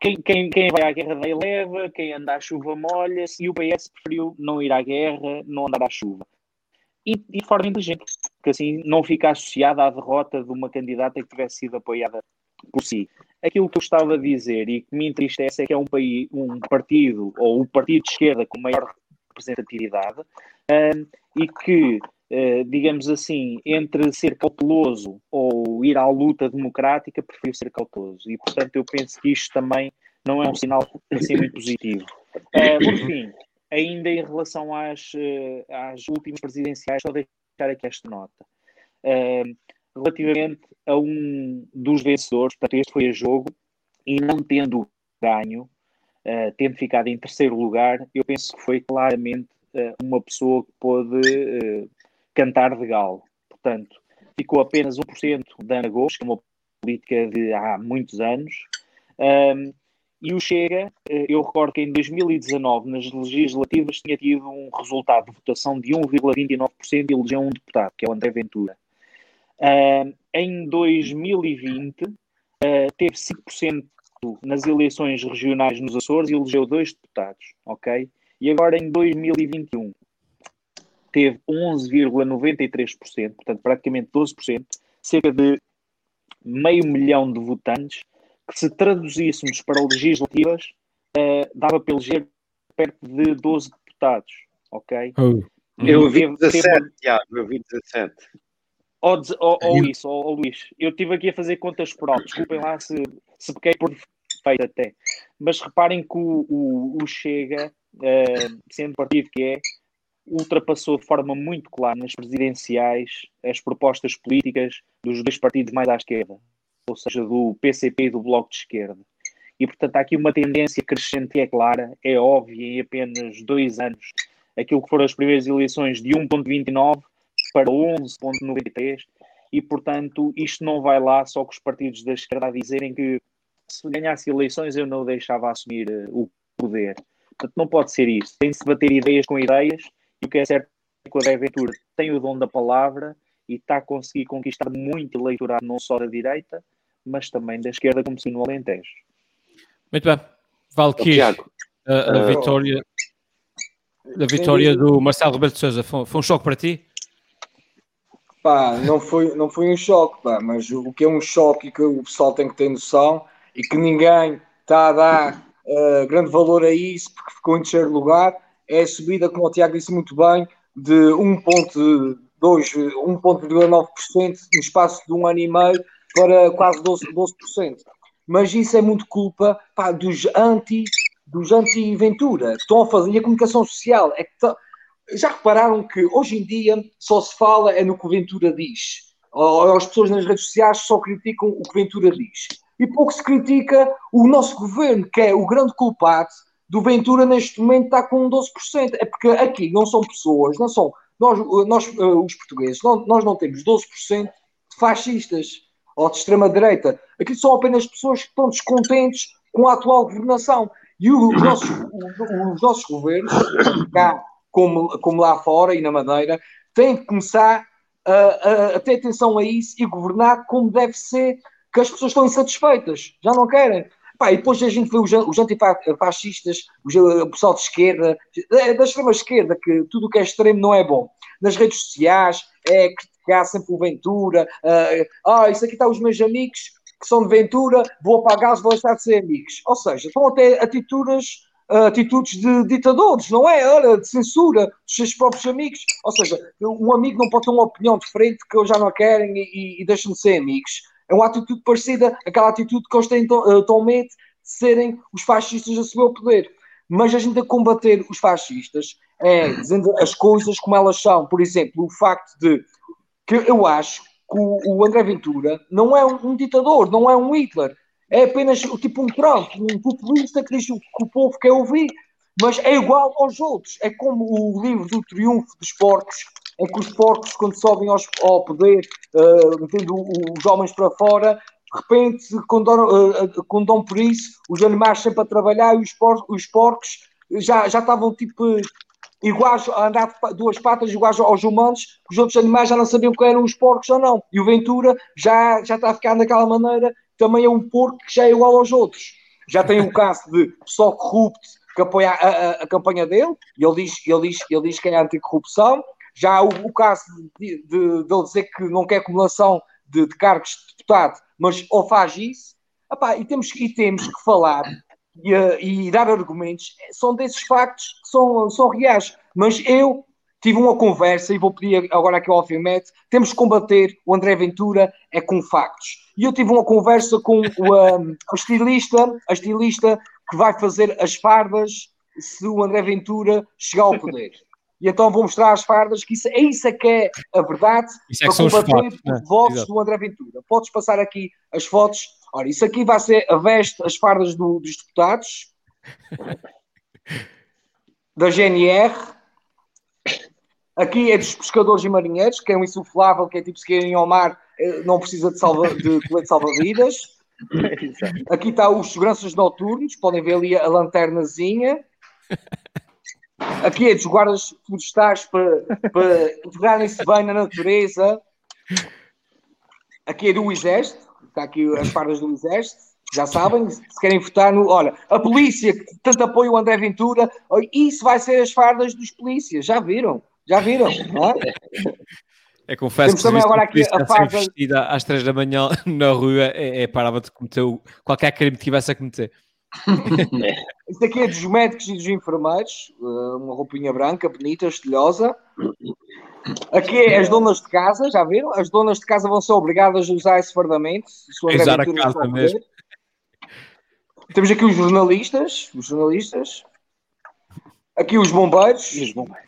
quem, quem, quem, vai à guerra daí leva, quem anda à chuva molha-se, e o PS preferiu não ir à guerra, não andar à chuva e, e de forma inteligente, que assim não fica associada à derrota de uma candidata que tivesse sido apoiada por si. Aquilo que eu estava a dizer e que me entristece é que é um, país, um partido, ou o partido de esquerda com maior representatividade, um, e que, uh, digamos assim, entre ser cauteloso ou ir à luta democrática, prefiro ser cauteloso. E, portanto, eu penso que isto também não é um sinal assim muito positivo. Uh, por fim, ainda em relação às, eh, às últimas presidenciais, só deixar aqui esta nota. Uh, relativamente a um dos vencedores, portanto, este foi a jogo, e não tendo ganho, uh, tendo ficado em terceiro lugar, eu penso que foi claramente uh, uma pessoa que pôde cantar de galo. Portanto, ficou apenas 1% da Ana Gomes, que é uma política de há muitos anos. E o Chega, eu recordo que em 2019, nas legislativas, tinha tido um resultado de votação de 1,29% e elegeu um deputado, que é o André Ventura. Uh, em 2020, uh, eh, teve 5% nas eleições regionais nos Açores e elegeu dois deputados, ok? E agora em 2021 teve 11,93%, portanto praticamente 12%, cerca de meio milhão de votantes que se traduzíssemos para legislativas, uh, dava para eleger perto de 12 deputados, ok? Oh. Eu vi 17, Tiago, eu vi 17. Ou, ou, ou isso, ou, ou, Luís, eu estive aqui a fazer contas por alto, desculpem lá se, se pequei por defeito até, mas reparem que o, o, o Chega, uh, sendo partido que é, ultrapassou de forma muito clara nas presidenciais as propostas políticas dos dois partidos mais à esquerda, ou seja, do PCP e do Bloco de Esquerda. E, portanto, há aqui uma tendência crescente e é clara, é óbvia, em apenas dois anos, aquilo que foram as primeiras eleições de 1,29 para 11,93, e, portanto, isto não vai lá só com os partidos da esquerda a dizerem que se ganhasse eleições eu não deixava assumir uh, o poder. Portanto, não pode ser isso. Tem-se de bater ideias com ideias, e o que é certo é que o André Ventura tem o dom da palavra e está a conseguir conquistar muito eleitorado, não só da direita, mas também da esquerda, como se no Alentejo. Muito bem. Valkyrie, a, a vitória. da vitória do Marcelo Rebelo de Sousa? Foi, foi, um choque para ti? Pá, não foi, não foi um choque, pá, mas o que é um choque e que o pessoal tem que ter noção e que ninguém está a dar uh, grande valor a isso porque ficou em terceiro lugar é a subida, como o Tiago disse muito bem, de 1.2, 1.9% no espaço de um ano e meio para quase 12%. 12%. Mas isso é muito culpa pá, dos anti dos anti-Ventura estão a fazer, e a comunicação social é que tá, já repararam que hoje em dia só se fala é no que o Ventura diz. As pessoas nas redes sociais só criticam o que Ventura diz. E pouco se critica o nosso governo, que é o grande culpado do Ventura neste momento está com 12%. É porque aqui não são pessoas, não são nós, nós eh, os portugueses, não, nós não temos 12% de fascistas ou de extrema-direita. Aqui são apenas pessoas que estão descontentes com a atual governação. E os nossos, os nossos governos, cá como, como lá fora e na Madeira, têm que começar a, a, a, ter atenção a isso e governar como deve ser, que as pessoas estão insatisfeitas, já não querem. Pá, e depois a gente vê os, os antifascistas, os, o pessoal de esquerda, da extrema esquerda, que tudo o que é extremo não é bom. Nas redes sociais, é criticar sempre o Ventura, ah, isso aqui está os meus amigos que são de Ventura, vou apagar-os, vou deixar de ser amigos. Ou seja, estão até atitudes, atitudes de ditadores, não é? Olha, de censura dos seus próprios amigos. Ou seja, um amigo não pode ter uma opinião diferente que eles já não querem e, e deixam de ser amigos. É uma atitude parecida àquela atitude que eles têm atualmente de serem os fascistas a ao poder. Mas a gente a combater os fascistas é dizendo as coisas como elas são. Por exemplo, o facto de que eu acho que o, André Ventura não é um, ditador, não é um Hitler. É apenas tipo um Trump, um populista que diz que o povo quer ouvir, mas é igual aos outros. É como o livro do Triunfo dos Porcos, em que os porcos, quando sobem aos, ao poder, uh, metendo os homens para fora, de repente, quando, uh, quando dão por isso, os animais sempre a trabalhar e os, por, os porcos já, já estavam tipo iguais a andar de duas patas iguais aos humanos, os outros animais já não sabiam que eram os porcos ou não. E o Ventura já, já está a ficar daquela maneira, também é um porco que já é igual aos outros. Já tem o caso de pessoal corrupto que apoia a, a, a, campanha dele, e ele diz, ele diz, ele diz que é anticorrupção. Já o, o caso de, de, de, ele dizer que não quer acumulação de, de cargos de deputado, mas ou faz isso. Epá, e, temos, e temos que falar e, uh, e, dar argumentos, são desses factos que são, são reais. Mas eu tive uma conversa e vou pedir agora aqui ao Alfimete, temos que combater o André Ventura é com factos. E eu tive uma conversa com o, um, a estilista, a estilista que vai fazer as fardas se o André Ventura chegar ao poder. E então vou mostrar as fardas, que isso, é isso é que é a verdade isso é para combater fotos, né? os votos Exato. do André Ventura. Podes passar aqui as fotos Ora, isso aqui vai ser a veste, as fardas do, dos deputados, da GNR. Aqui é dos pescadores e marinheiros, que é um insuflável, que é tipo se querem ao mar, não precisa de, salva, de colete salva-vidas. Aqui está os seguranças noturnos, podem ver ali a lanternazinha. Aqui é dos guardas florestais para, para integrarem-se bem na natureza. Aqui é do exército. Está aqui as fardas do Exército, já sabem, se querem votar no. Olha, a polícia que tanto apoia o André Ventura, isso vai ser as fardas dos polícias, já viram? Já viram? Não é? É confesso Temos que também agora aqui a farda vestida às três da manhã na rua é, é parava de cometer o, qualquer crime que tivesse a cometer. Isto aqui é dos médicos e dos enfermeiros, eh, uma roupinha branca, bonita, estilhosa. Aqui é as donas de casa, já viram? As donas de casa vão ser obrigadas a usar esse fardamento. Usar a casa mesmo. Temos aqui os jornalistas, os jornalistas. Aqui os bombeiros. E os bombeiros.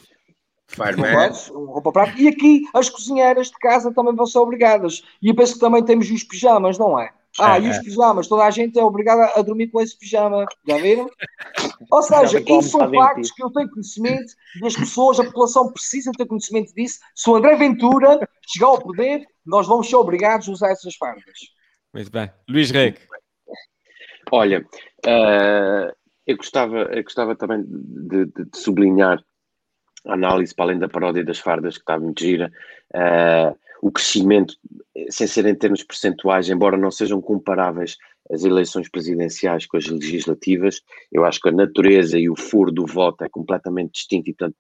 Roupa prática. E aqui as cozinheiras de casa também vão ser obrigadas. E eu penso que também temos os pijamas, não é? Ah, é, e os é. pijamas, toda a gente é obrigada a dormir com esse pijama, já viram? Ou seja, isso são factos que eu tenho conhecimento e as pessoas, a população precisa ter conhecimento disso. Se o André Ventura chegar ao poder, nós vamos ser obrigados a usar essas fardas. Muito bem. Luís Reg. Olha, uh, eu, gostava, eu gostava também de, de, de, sublinhar análise para além da paródia das fardas, que está muito gira. Uh, o crescimento, sem ser em termos percentuais, embora não sejam comparáveis as eleições presidenciais com as legislativas, eu acho que a natureza e o foro do voto é completamente distinto e, portanto,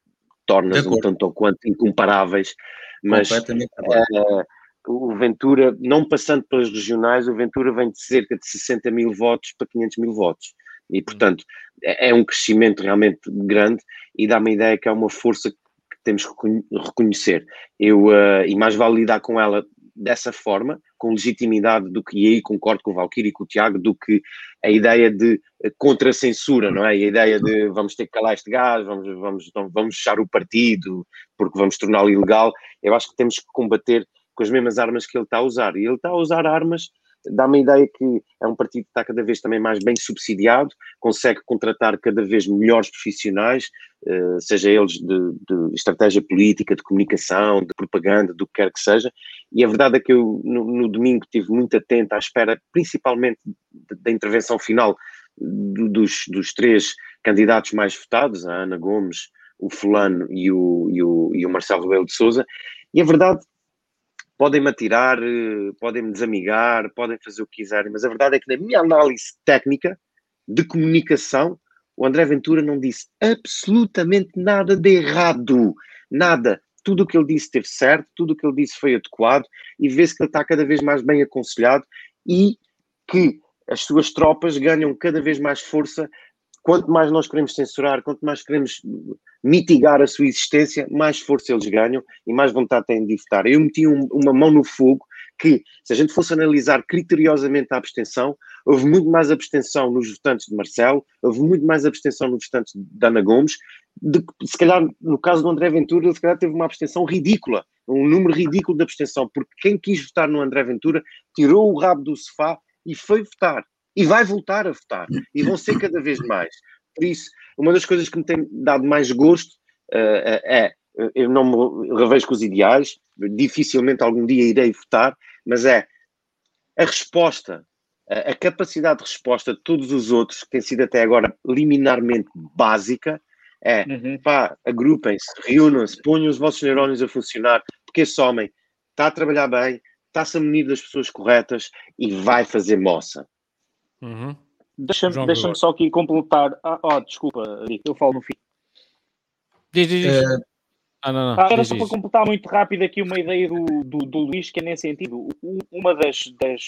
torna-os um tanto ou quanto incomparáveis, mas uh, o Ventura, não passando pelas regionais, o Ventura vem de cerca de 60 mil votos para 500 mil votos. E, portanto, é, é um crescimento realmente grande e dá-me a ideia que é uma força que temos que reconhecer. Eu, uh, e mais vale lidar com ela dessa forma, com legitimidade, do que, e aí concordo com o Valkyrie e com o Tiago, do que a ideia de contra-censura, não é? E a ideia de vamos ter que calar este gás, vamos, vamos, vamos fechar o partido porque vamos torná-lo ilegal. Eu acho que temos que combater com as mesmas armas que ele está a usar. E ele está a usar armas dá-me a ideia que é um partido que está cada vez também mais bem subsidiado, consegue contratar cada vez melhores profissionais, eh, seja eles de, de estratégia política, de comunicação, de propaganda, do que quer que seja. E a verdade é que eu, no, no domingo, estive muito atento à espera, principalmente da intervenção final dos, dos três candidatos mais votados, a Ana Gomes, o Fulano e o, e o, e o Marcelo Rebelo de Souza, e a verdade podem-me atirar, eh, podem-me desamigar, podem fazer o que quiserem, mas a verdade é que na minha análise técnica de comunicação, o André Ventura não disse absolutamente nada de errado, nada. Tudo o que ele disse esteve certo, tudo o que ele disse foi adequado e vê-se que ele está cada vez mais bem aconselhado e que as suas tropas ganham cada vez mais força quanto mais nós queremos censurar, quanto mais queremos mitigar a sua existência, mais força eles ganham e mais vontade têm de votar. Eu meti um, uma mão no fogo que, se a gente fosse analisar criteriosamente a abstenção, houve muito mais abstenção nos votantes de Marcelo, houve muito mais abstenção nos votantes de Ana Gomes, de, se calhar, no caso do André Ventura, se calhar teve uma abstenção ridícula, um número ridículo de abstenção, porque quem quis votar no André Ventura tirou o rabo do sofá e foi votar e vai voltar a votar. E vão ser cada vez mais. Por isso, uma das coisas que me tem dado mais gosto uh, é, eu não me revejo com os ideais, dificilmente algum dia irei votar, mas é a resposta, a, a capacidade de resposta de todos os outros, que tem sido até agora liminarmente básica, é, uhum. pá, agrupem-se, reúnam-se, ponham os vossos neurónios a funcionar, porque esse homem está a trabalhar bem, está-se a munir das pessoas corretas e vai fazer moça. Uhum. Deixa-me deixa só aqui completar. Ah, oh, desculpa, Rico, eu falo no fim. Diz, diz, diz. Uh, ah, não, não. Ah, era diz, só diz. para completar muito rápido aqui uma ideia do, do, do Luís, que é nesse sentido. Uma das, das,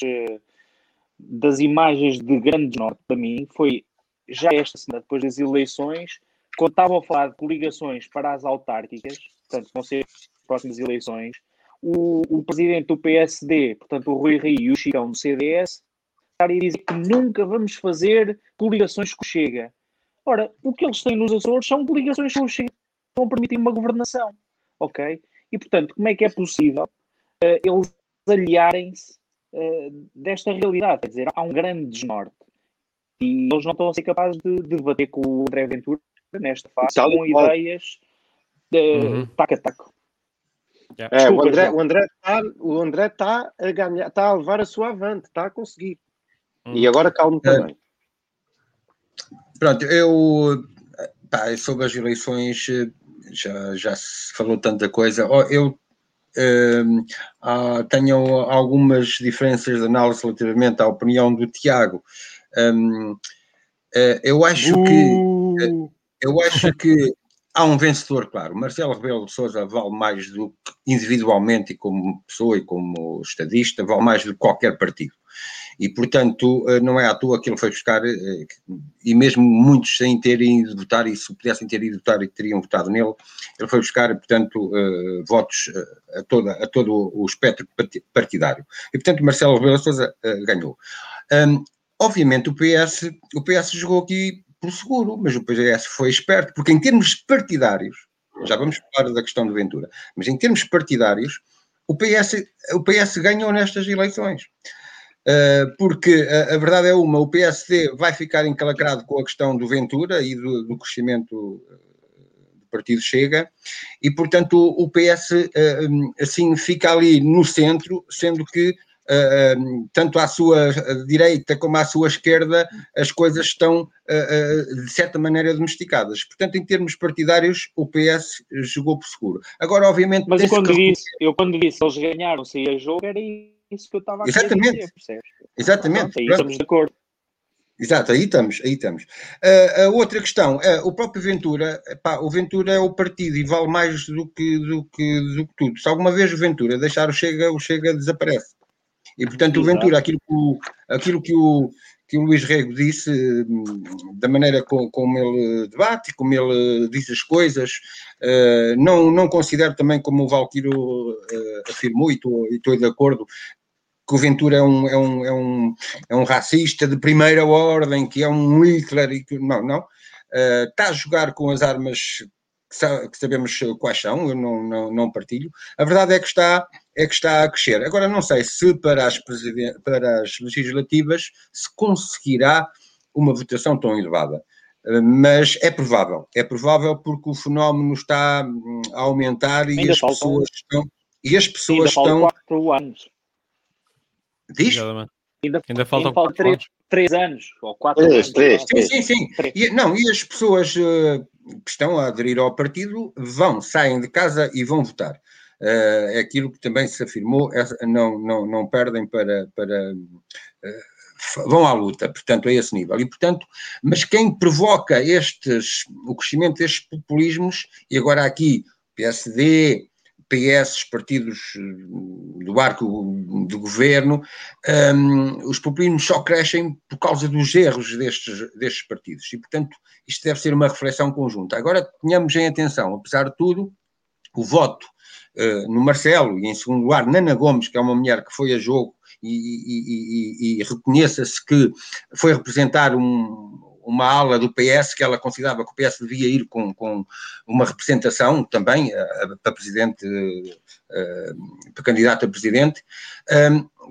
das imagens de grande norte para mim foi já esta semana, depois das eleições, quando estavam a falar de coligações para as autárquicas, portanto, vão ser as próximas eleições, o, o presidente do PSD, portanto, o Rui Rio e o Chicão do CDS, e dizer que nunca vamos fazer coligações com o Chega. Ora, o que eles têm nos Açores são coligações com o Chega que vão permitir uma governação, ok? E, portanto, como é que é possível uh, eles aliarem-se uh, desta realidade? Quer dizer, há um grande desnorte. E eles não estão a ser capazes de debater com o André Ventura nesta fase, com ideias de uhum. taco a taco. É, o André, o André está o André tá a ganhar, está a levar a sua avante, está a conseguir. Hum. E agora calmo é. também. Pronto, eu pá, sobre as eleições já, já se falou tanta coisa. Eu uh, tenho algumas diferenças de análise relativamente à opinião do Tiago. Um, uh, eu acho uh. que eu acho que há um vencedor, claro. Marcelo Rebelo de Sousa vale mais do que individualmente e como pessoa e como estadista, vale mais do que qualquer partido. E, portanto, eh, não é à toa que ele foi buscar, eh, e mesmo muitos sem terem ido votar, e se pudessem ter ido votar e teriam votado nele, ele foi buscar, portanto, eh, votos a, toda, a todo o espectro partidário. E, portanto, Marcelo Rebelo Sousa ganhou. Um, obviamente, o PS, o PS jogou aqui por seguro, mas o PS foi esperto, porque em termos partidários, já vamos falar da questão de Ventura, mas em termos partidários, o PS, o PS ganhou nestas eleições. Uh, porque a, a, verdade é uma, o PSD vai ficar encalacrado com a questão do Ventura e do, do crescimento eh, do partido Chega, e portanto o, o PS uh, assim fica ali no centro, sendo que uh, tanto à sua direita como à sua esquerda as coisas estão de certa maneira domesticadas. Portanto, em termos partidários, o PS jogou por seguro. Agora, obviamente. Mas eu quando, que... disse, eu quando disse eles ganharam, se ia jogo, era isso que eu estava a Exatamente. Dizer, Exatamente. Aí estamos de acordo. Exato, aí estamos, aí estamos. Uh, a outra questão, uh, o próprio Ventura, pá, o Ventura é o partido e vale mais do que, do, que, do que tudo. Se alguma vez o Ventura deixar o Chega, o Chega desaparece. E portanto Exato. o Ventura, aquilo que o, aquilo que o, que o Luís Rego disse, da maneira como, como ele debate, como ele diz as coisas, uh, não, não considero também como o Valquiro afirmou, e estou de acordo, que o Ventura é um, é um, é um, é um racista de primeira ordem, que é um Hitler, e que, não, não. Uh, está a jogar com as armas que sabemos quais são, eu não, não, não, partilho. A verdade é que está é que está a crescer. Agora não sei se para as, para as legislativas se conseguirá uma votação tão elevada. Ah, mas é provável, é provável porque o fenómeno está hum, a aumentar e Ainda as pessoas estão e as pessoas estão quatro anos. Diz? Ainda, ainda faltam falta três, três, anos ou quatro três, anos. Três, três. Sim, sim, sim. E, não, e as pessoas uh, que estão a aderir ao partido vão, saem de casa e vão votar. Uh, é aquilo que também se afirmou, é, não, não, não perdem para. para uh, vão à luta, portanto, a esse nível. E, portanto, mas quem provoca estes, o crescimento destes populismos, e agora aqui PSD, PS, partidos eh, do arco do governo, um, os populismos só crescem por causa dos erros destes, destes partidos. E, portanto, isto deve ser uma reflexão conjunta. Agora, tenhamos em atenção, apesar de tudo, o voto uh, no Marcelo e, em segundo lugar, Nana Gomes, que é uma mulher que foi a jogo e, e, e, e reconheça-se que foi representar um, uma ala do PS que ela considerava que o PS devia ir com, com uma representação também para presidente, para candidato a presidente.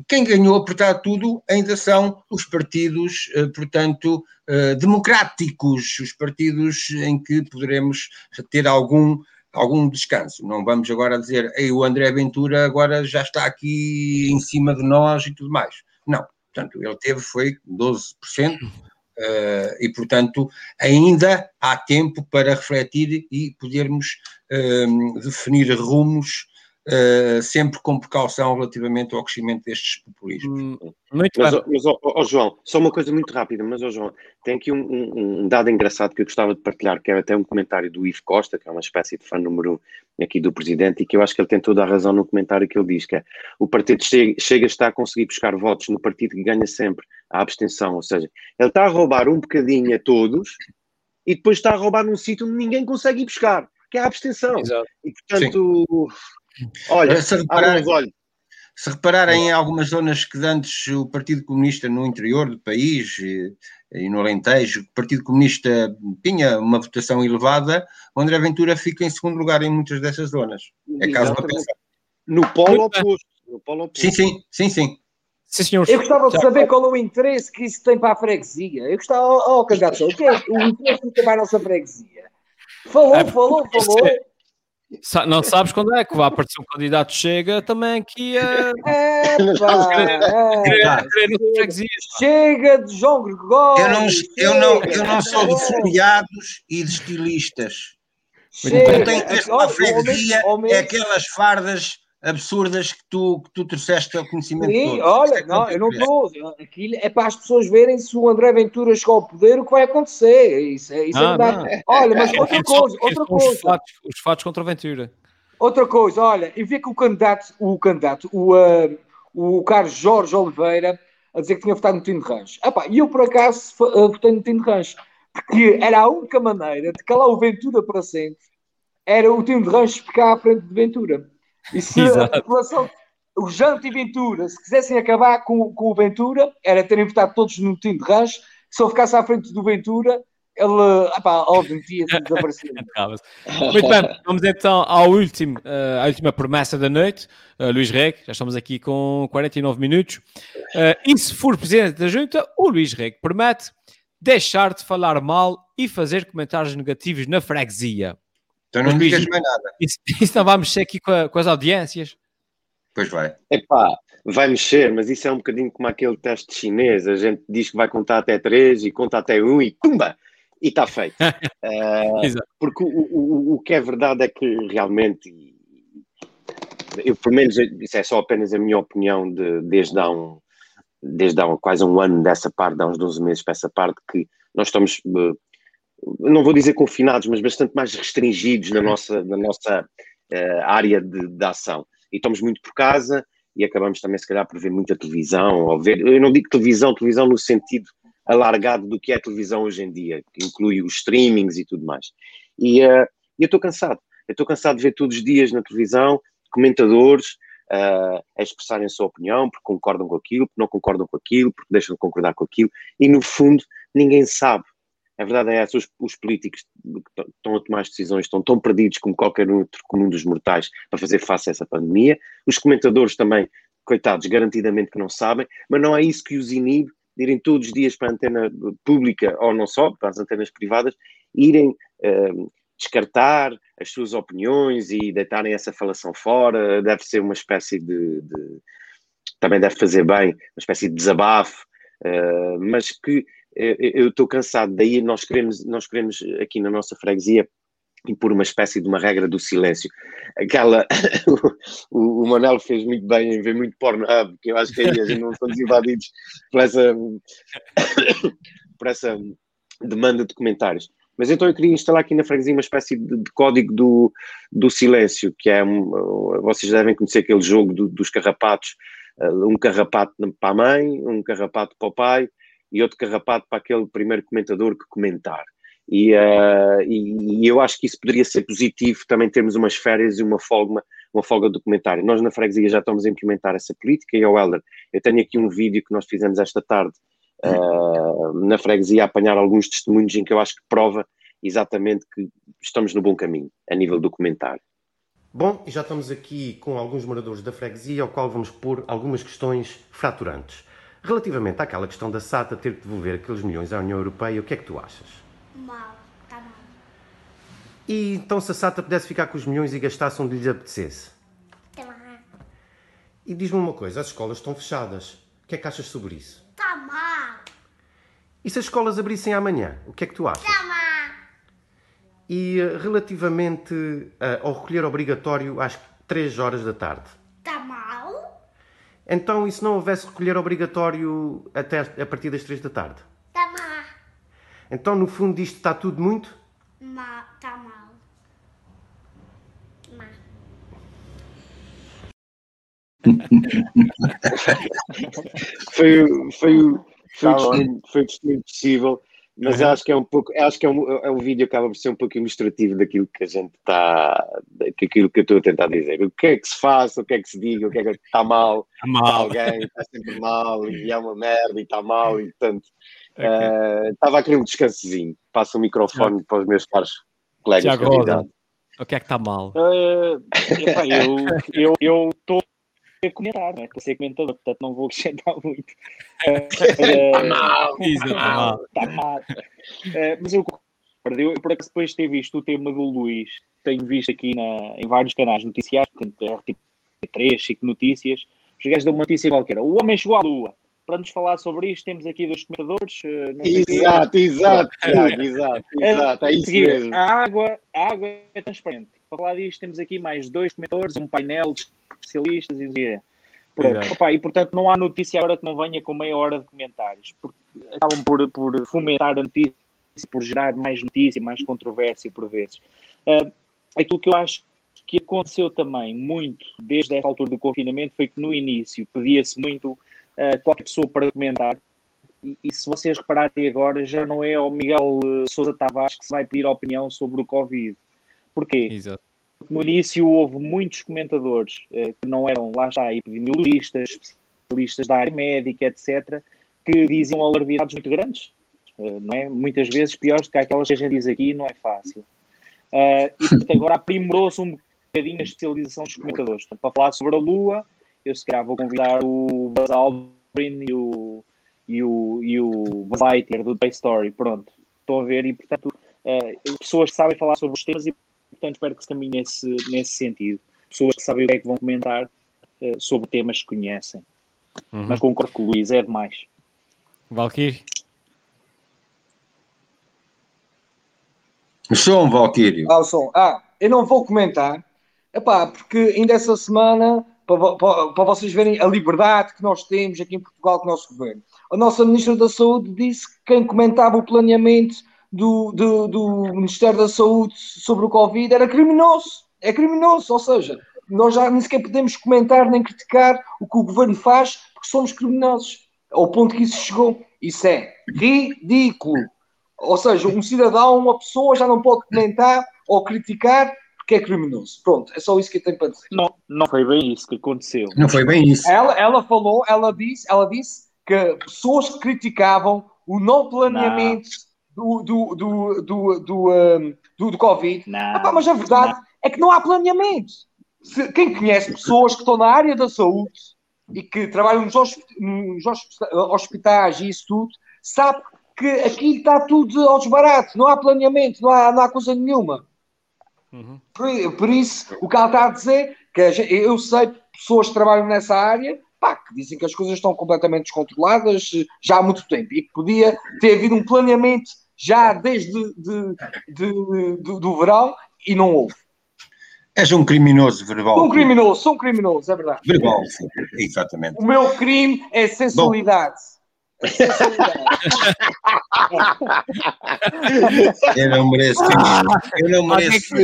Quem ganhou, portanto, tudo ainda são os partidos, eh, portanto, eh, democráticos, os partidos em que poderemos ter algum algum descanso. Não vamos agora dizer, Ei, o André Ventura agora já está aqui em cima de nós e tudo mais. Não. Portanto, ele teve, foi 12%, Uh, e, portanto, ainda há tempo para refletir e podermos uh, definir rumos uh, sempre com precaução relativamente ao crescimento destes populismos. Hum, muito mas, bem. mas oh, oh, João, só uma coisa muito rápida, mas oh, João, tem aqui um, um, um, dado engraçado que eu gostava de partilhar, que é até um comentário do Ivo Costa, que é uma espécie de fã número um aqui do Presidente, e que eu acho que ele tem toda a razão no comentário que ele diz, que é o partido chega, chega está a conseguir buscar votos no partido que ganha sempre a abstenção, ou seja, ele está a roubar um bocadinho a todos e depois está a roubar num sítio onde ninguém consegue ir buscar, que é a abstenção. Exato. E portanto, Sim. Olha, se reparar, olhos. Se repararem em algumas zonas que antes o Partido Comunista no interior do país e, e, no Alentejo, o Partido Comunista tinha uma votação elevada, o André Ventura fica em segundo lugar em muitas dessas zonas. É caso para pensar. No polo oposto. No polo oposto. Sim, sim, sim, sim. Sim. Eu gostava de saber qual é o interesse que isso tem para a freguesia. Eu gostava, oh, oh candidato, o que é o interesse que tem para a nossa freguesia? Falou, é, falou, falou. Não sabes quando é que vai aparecer um candidato chega também aqui a. É, chega de João Gregório. Eu não, eu não, eu não sou de foliados e de estilistas. Chega. Eu tenho interesse para a freguesia, é aquelas fardas absurdas que tu, que tu trouxeste ao conhecimento Sim, todo. olha, é não, eu não estou. Aquilo é para as pessoas verem se o André Ventura chegou ao poder, o que vai acontecer. Isso, é, isso é ah, é verdade. Olha, mas outra é coisa, outra coisa. Os fatos, os fatos contra o Ventura. Outra coisa, olha, e vê que o candidato, o candidato, o, uh, o Carlos Jorge Oliveira, a dizer que tinha votado no Tino de Rancho. E eu, por acaso, uh, votei no Tino de Rancho. Porque era a única maneira de calar o Ventura para sempre. Era o Tino de Rancho ficar à frente de Ventura. E se Exato. a população, o Janto e Ventura, se quisessem acabar com, com o Ventura, era terem votado todos no time de rancho, se ele ficasse à frente do Ventura, ele, apá, óbvio, ia desaparecer. Muito bem, vamos então ao último, uh, à última promessa da noite. Uh, Luís Reg, já estamos aqui com 49 minutos. Uh, e se for presidente da junta, o Luís Reg promete deixar de falar mal e fazer comentários negativos na freguesia. Então não digas mais nada. Isso, isso não vai mexer aqui com, a, com, as audiências? Pois vai. Epá, vai mexer, mas isso é um bocadinho como aquele teste chinês. A gente diz que vai contar até três e conta até um e tumba! E está feito. uh, porque o, o, o que é verdade é que realmente, eu pelo menos, isso é só apenas a minha opinião de, desde há um, desde há quase um ano dessa parte, há uns 12 meses para essa parte, que nós estamos, uh, não vou dizer confinados, mas bastante mais restringidos na nossa, na nossa uh, área de, de ação. E estamos muito por casa e acabamos também, se calhar, por ver muita televisão, ou ver, eu não digo televisão, televisão no sentido alargado do que é televisão hoje em dia, que inclui os streamings e tudo mais. E uh, eu estou cansado. Eu estou cansado de ver todos os dias na televisão comentadores uh, a expressarem a sua opinião, porque concordam com aquilo, porque não concordam com aquilo, porque deixam de concordar com aquilo, e no fundo ninguém sabe. A verdade é essa, os, os políticos que estão a tomar as decisões estão tão perdidos como qualquer outro comum dos mortais para fazer face a essa pandemia. Os comentadores também, coitados, garantidamente que não sabem, mas não é isso que os inibe de irem todos os dias para a antena pública, ou não só, para as antenas privadas, irem uh, descartar as suas opiniões e deitarem essa falação fora, deve ser uma espécie de, de também deve fazer bem, uma espécie de desabafo, uh, mas que eu estou cansado, daí nós queremos, nós queremos aqui na nossa freguesia impor uma espécie de uma regra do silêncio. Aquela, o, o Manel fez muito bem em ver muito Pornhub, que eu acho que aí a gente não estamos invadidos por essa, por essa demanda de comentários. Mas então eu queria instalar aqui na freguesia uma espécie de, de código do, do silêncio, que é, um, vocês devem conhecer aquele jogo do, dos carrapatos, uh, um carrapato para a mãe, um carrapato para o pai e outro carrapato para aquele primeiro comentador que comentar. E, uh, e, e, eu acho que isso poderia ser positivo também termos umas férias e uma folga, uma folga do comentário. Nós na freguesia já estamos a implementar essa política e, ao Helder, eu tenho aqui um vídeo que nós fizemos esta tarde uh, na freguesia a apanhar alguns testemunhos em que eu acho que prova exatamente que estamos no bom caminho a nível do comentário. Bom, já estamos aqui com alguns moradores da freguesia, ao qual vamos pôr algumas questões fraturantes. Relativamente àquela questão da SATA ter que devolver aqueles milhões à União Europeia, o que é que tu achas? Mal, está mal. E então se a SATA pudesse ficar com os milhões e gastasse onde lhes apetecesse? Está mal. E diz-me uma coisa, as escolas estão fechadas. O que é que achas sobre isso? Está mal. E se as escolas abrissem amanhã, o que é que tu achas? Está mal. E eh, relativamente uh, ao recolher obrigatório às 3 horas da tarde? Está mal. Então, e se não houvesse recolher obrigatório até a partir das 3 da tarde? Está mal. Então, no fundo, isto está tudo muito? Mal. Está mal. Mal. foi, foi, foi, foi, foi o testemunho possível mas uhum. acho que é um pouco, acho que é um, é um vídeo que acaba por ser um pouco ilustrativo daquilo que a gente está, daquilo que eu estou a tentar dizer. O que é que se faça, o que é que se diga, o que é que está mal, está mal. alguém está sempre mal e é uma merda e está mal e portanto okay. uh, estava a querer um descansozinho. Passo o microfone Já. para os meus pares colegas. Já o que é que está mal? Uh, eu estou a comentar, não é? Estou a ser comentador, portanto não vou acrescentar muito. Está mal, está mal. Está mal. Uh, mas eu, eu, por acaso, depois de ter visto o tema do Luís, tenho visto aqui na, em vários canais noticiários, portanto, RTP3, Chico Notícias, os gajos dão uma notícia qualquer. O homem chegou à Lua. Para nos falar sobre isto, temos aqui dois comentadores. Uh, exato, exato, exato, exato, exato, é isso mesmo. A água, a água é transparente. Para falar disto, temos aqui mais dois comentadores, um painel de especialistas e. Opa, e portanto não há notícia agora que não venha com meia hora de comentários, porque acabam por, por fomentar a notícia, por gerar mais notícia, mais controvérsia por vezes. Uh, aquilo que eu acho que aconteceu também muito desde esta altura do confinamento foi que no início pedia-se muito uh, qualquer pessoa para comentar. E, e, se vocês repararem agora, já não é o Miguel uh, Sousa Tavares que se vai pedir opinião sobre o Covid. Porquê? Exato no início houve muitos comentadores eh, que não eram, lá está, epidemiologistas, especialistas da área médica, etc., que diziam alarvidades muito grandes, eh, não é? Muitas vezes piores do que aquelas que a gente diz aqui, não é fácil. Uh, e portanto, agora aprimorou-se um bocadinho a especialização dos comentadores. Portanto, para falar sobre a Lua, eu se calhar vou convidar o Buzz Aldrin e o, e o, e o Buzz Lightyear do Toy Story. Pronto, estão a ver, e portanto, uh, pessoas que sabem falar sobre os temas e portanto espero que se caminhe nesse, nesse sentido. Pessoas que sabem o que é que vão comentar uh, sobre temas que conhecem. Uhum. Mas concordo com o Luís, é demais. Valkyrie? O som, Valkyrie. Ah, o som. Ah, eu não vou comentar, Epá, porque ainda essa semana para, para, para, vocês verem a liberdade que nós temos aqui em Portugal com o nosso governo. A nossa Ministra da Saúde disse que quem comentava o planeamento do, do, do Ministério da Saúde sobre o Covid era criminoso. É criminoso, ou seja, nós já nem sequer podemos comentar nem criticar o que o governo faz porque somos criminosos. Ao ponto que isso chegou. Isso é ridículo. Ou seja, um cidadão, uma pessoa já não pode comentar ou criticar porque é criminoso. Pronto, é só isso que eu tenho para dizer. Não, não foi bem isso que aconteceu. Não foi bem isso. Ela, ela falou, ela disse, ela disse que pessoas que criticavam o não planeamento do, do, do, do, do, um, do, do Covid. Não, mas a verdade não. é que não há planeamento. Se, quem conhece pessoas que estão na área da saúde e que trabalham nos, nos hospitais e isso tudo, sabe que aqui está tudo ao desbarato, não há planeamento, não há, não há coisa nenhuma. Uhum. Por, por, isso, o que ela está a dizer, que eu sei pessoas que trabalham nessa área, pá, que dizem que as coisas estão completamente descontroladas já há muito tempo e que podia ter havido um planeamento já desde de, de, de, do verão e não houve. És um criminoso verbal. Sou um criminoso, sou um criminoso, é verdade. Verbal, exatamente. O meu crime é sensualidade. Bom. eu não mereço. Eu não mereço.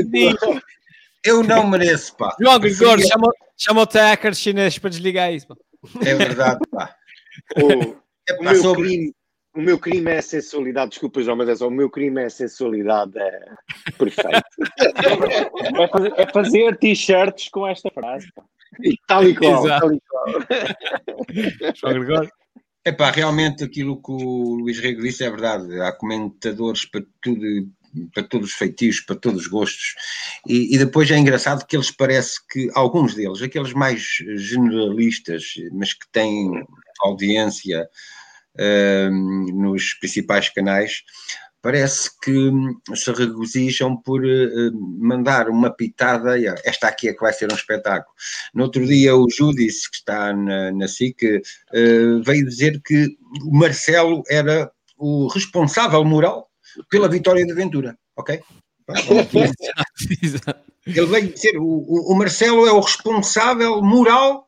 Eu não mereço, pá. João Gregor, chama, chama o hacker chinês para desligar isso. Pá. É verdade, pá. O, é, pá, o, meu sobre... crime, o meu crime é a sensualidade. Desculpa, João, mas é só o meu crime é a sensualidade. É perfeito. é fazer, é fazer t-shirts com esta frase. Pá. Tal e qual. Tal e qual. João. Epá, realmente aquilo que o Luís Rego disse é verdade. Há comentadores para tudo, para todos os feitios, para todos os gostos. E, e, depois é engraçado que eles parece que alguns deles, aqueles mais generalistas, mas que têm audiência nos principais canais, parece que hum, se regozijam por uh, mandar uma pitada, esta aqui é que vai ser um espetáculo. No outro dia o Judice, que está na, na SIC, uh, veio dizer que o Marcelo era o responsável moral pela vitória de Ventura, ok? Ele veio dizer, o, o Marcelo é o responsável moral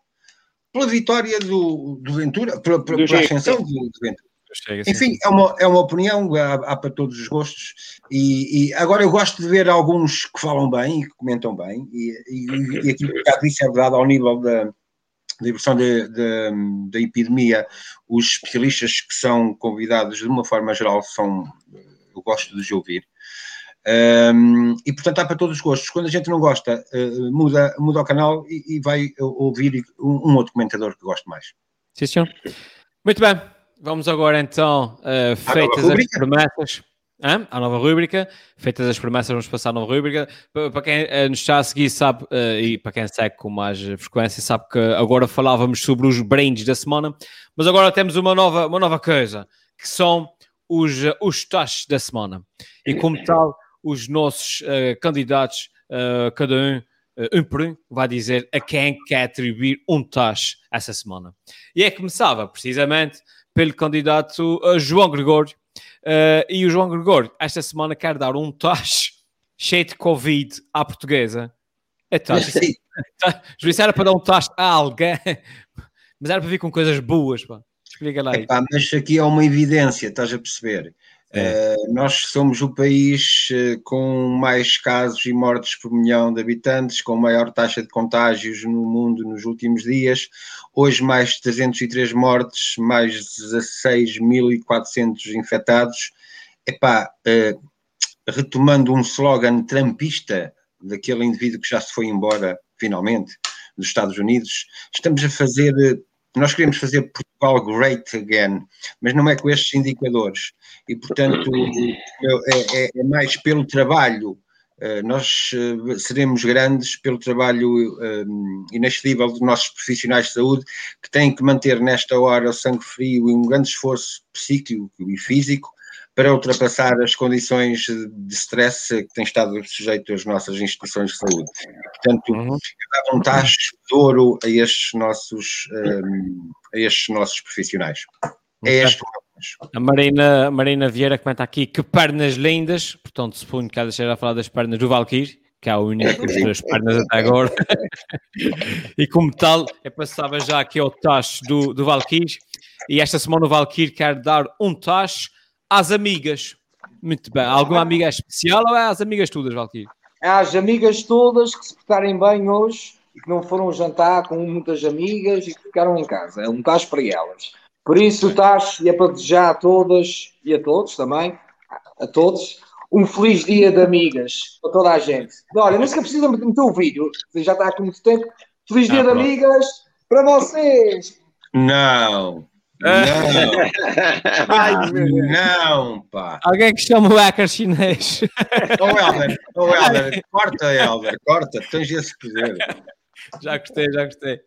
pela vitória do, do Ventura, pela, pela, pela ascensão do, do Ventura. Enfim, é uma, é uma opinião, há, há para todos os gostos. E, e, agora eu gosto de ver alguns que falam bem e que comentam bem, e, e, e aquilo que já disse é verdade ao nível da, da evolução da epidemia, os especialistas que são convidados de uma forma geral são, eu gosto de os ouvir. Um, e portanto há para todos os gostos. Quando a gente não gosta, uh, muda, muda o canal e, e vai ouvir um, um, outro comentador que goste mais. Sim, senhor. Muito bem. Vamos agora então, uh, feitas as promessas. Hã? A nova rúbrica, feitas as promessas, vamos passar a nova rúbrica. Para quem uh, nos está a seguir, sabe, e para quem segue com mais frequência, sabe que agora falávamos sobre os brains da semana, mas agora temos uma nova, uma nova coisa, que são os, os tastes da semana. E como tal, os nossos candidatos, cada um, um por um, vai dizer a quem quer atribuir um tache essa semana. E é que começava, precisamente, pelo candidato uh, João Gregório. Uh, e o João Gregório, esta semana, quer dar um tacho cheio de Covid à portuguesa. É tacho. Juiz era para dar um tacho a alguém, mas era para vir com coisas boas. Pá. Explica lá. Epá, mas aqui é uma evidência, estás a perceber? É. Uh, nós somos o país uh, com mais casos e mortes por milhão de habitantes, com maior taxa de contágios no mundo nos últimos dias. Hoje, mais 303 mortes, mais 16.400 infectados. Epá, uh, retomando um slogan trumpista daquele indivíduo que já se foi embora, finalmente, dos Estados Unidos, estamos a fazer nós queremos fazer Portugal great again, mas não é com estes indicadores. E, portanto, é, é, é mais pelo trabalho. Uh, nós uh, seremos grandes pelo trabalho um, inexcedível dos nossos profissionais de saúde que têm que manter nesta hora o sangue frio e um grande esforço psíquico e físico para ultrapassar as condições de stress que têm estado sujeito às nossas instituições de saúde. Portanto, uhum. um tacho de ouro a estes nossos, um, a estes nossos profissionais. É este a Marina, a Marina Vieira comenta aqui que pernas lindas, portanto, suponho que ela esteja a falar das pernas do Valkyrie, que é o único com as duas pernas até agora. e como tal, eu passava já aqui ao tacho do, do Valkyrie. E esta semana o Valkyrie quer dar um tacho às amigas. Muito bem. Alguma amiga especial ou é às amigas todas, Valkyrie? É às amigas todas que se portarem bem hoje e que não foram jantar com muitas amigas e que ficaram em casa. É um tacho para elas. Por isso, o tacho, e é para desejar a todas e a todos também, a todos, um feliz dia de amigas para toda a gente. Olha, não se precisa meter o vídeo, já está aqui muito tempo. Feliz dia ah, de amigas para vocês! Não! Não! Ai, não, pá! Alguém que chama o hacker chinês. Ô, oh, Helder, oh, Helder, corta, Helder, corta, tens esse poder. Já gostei, já gostei.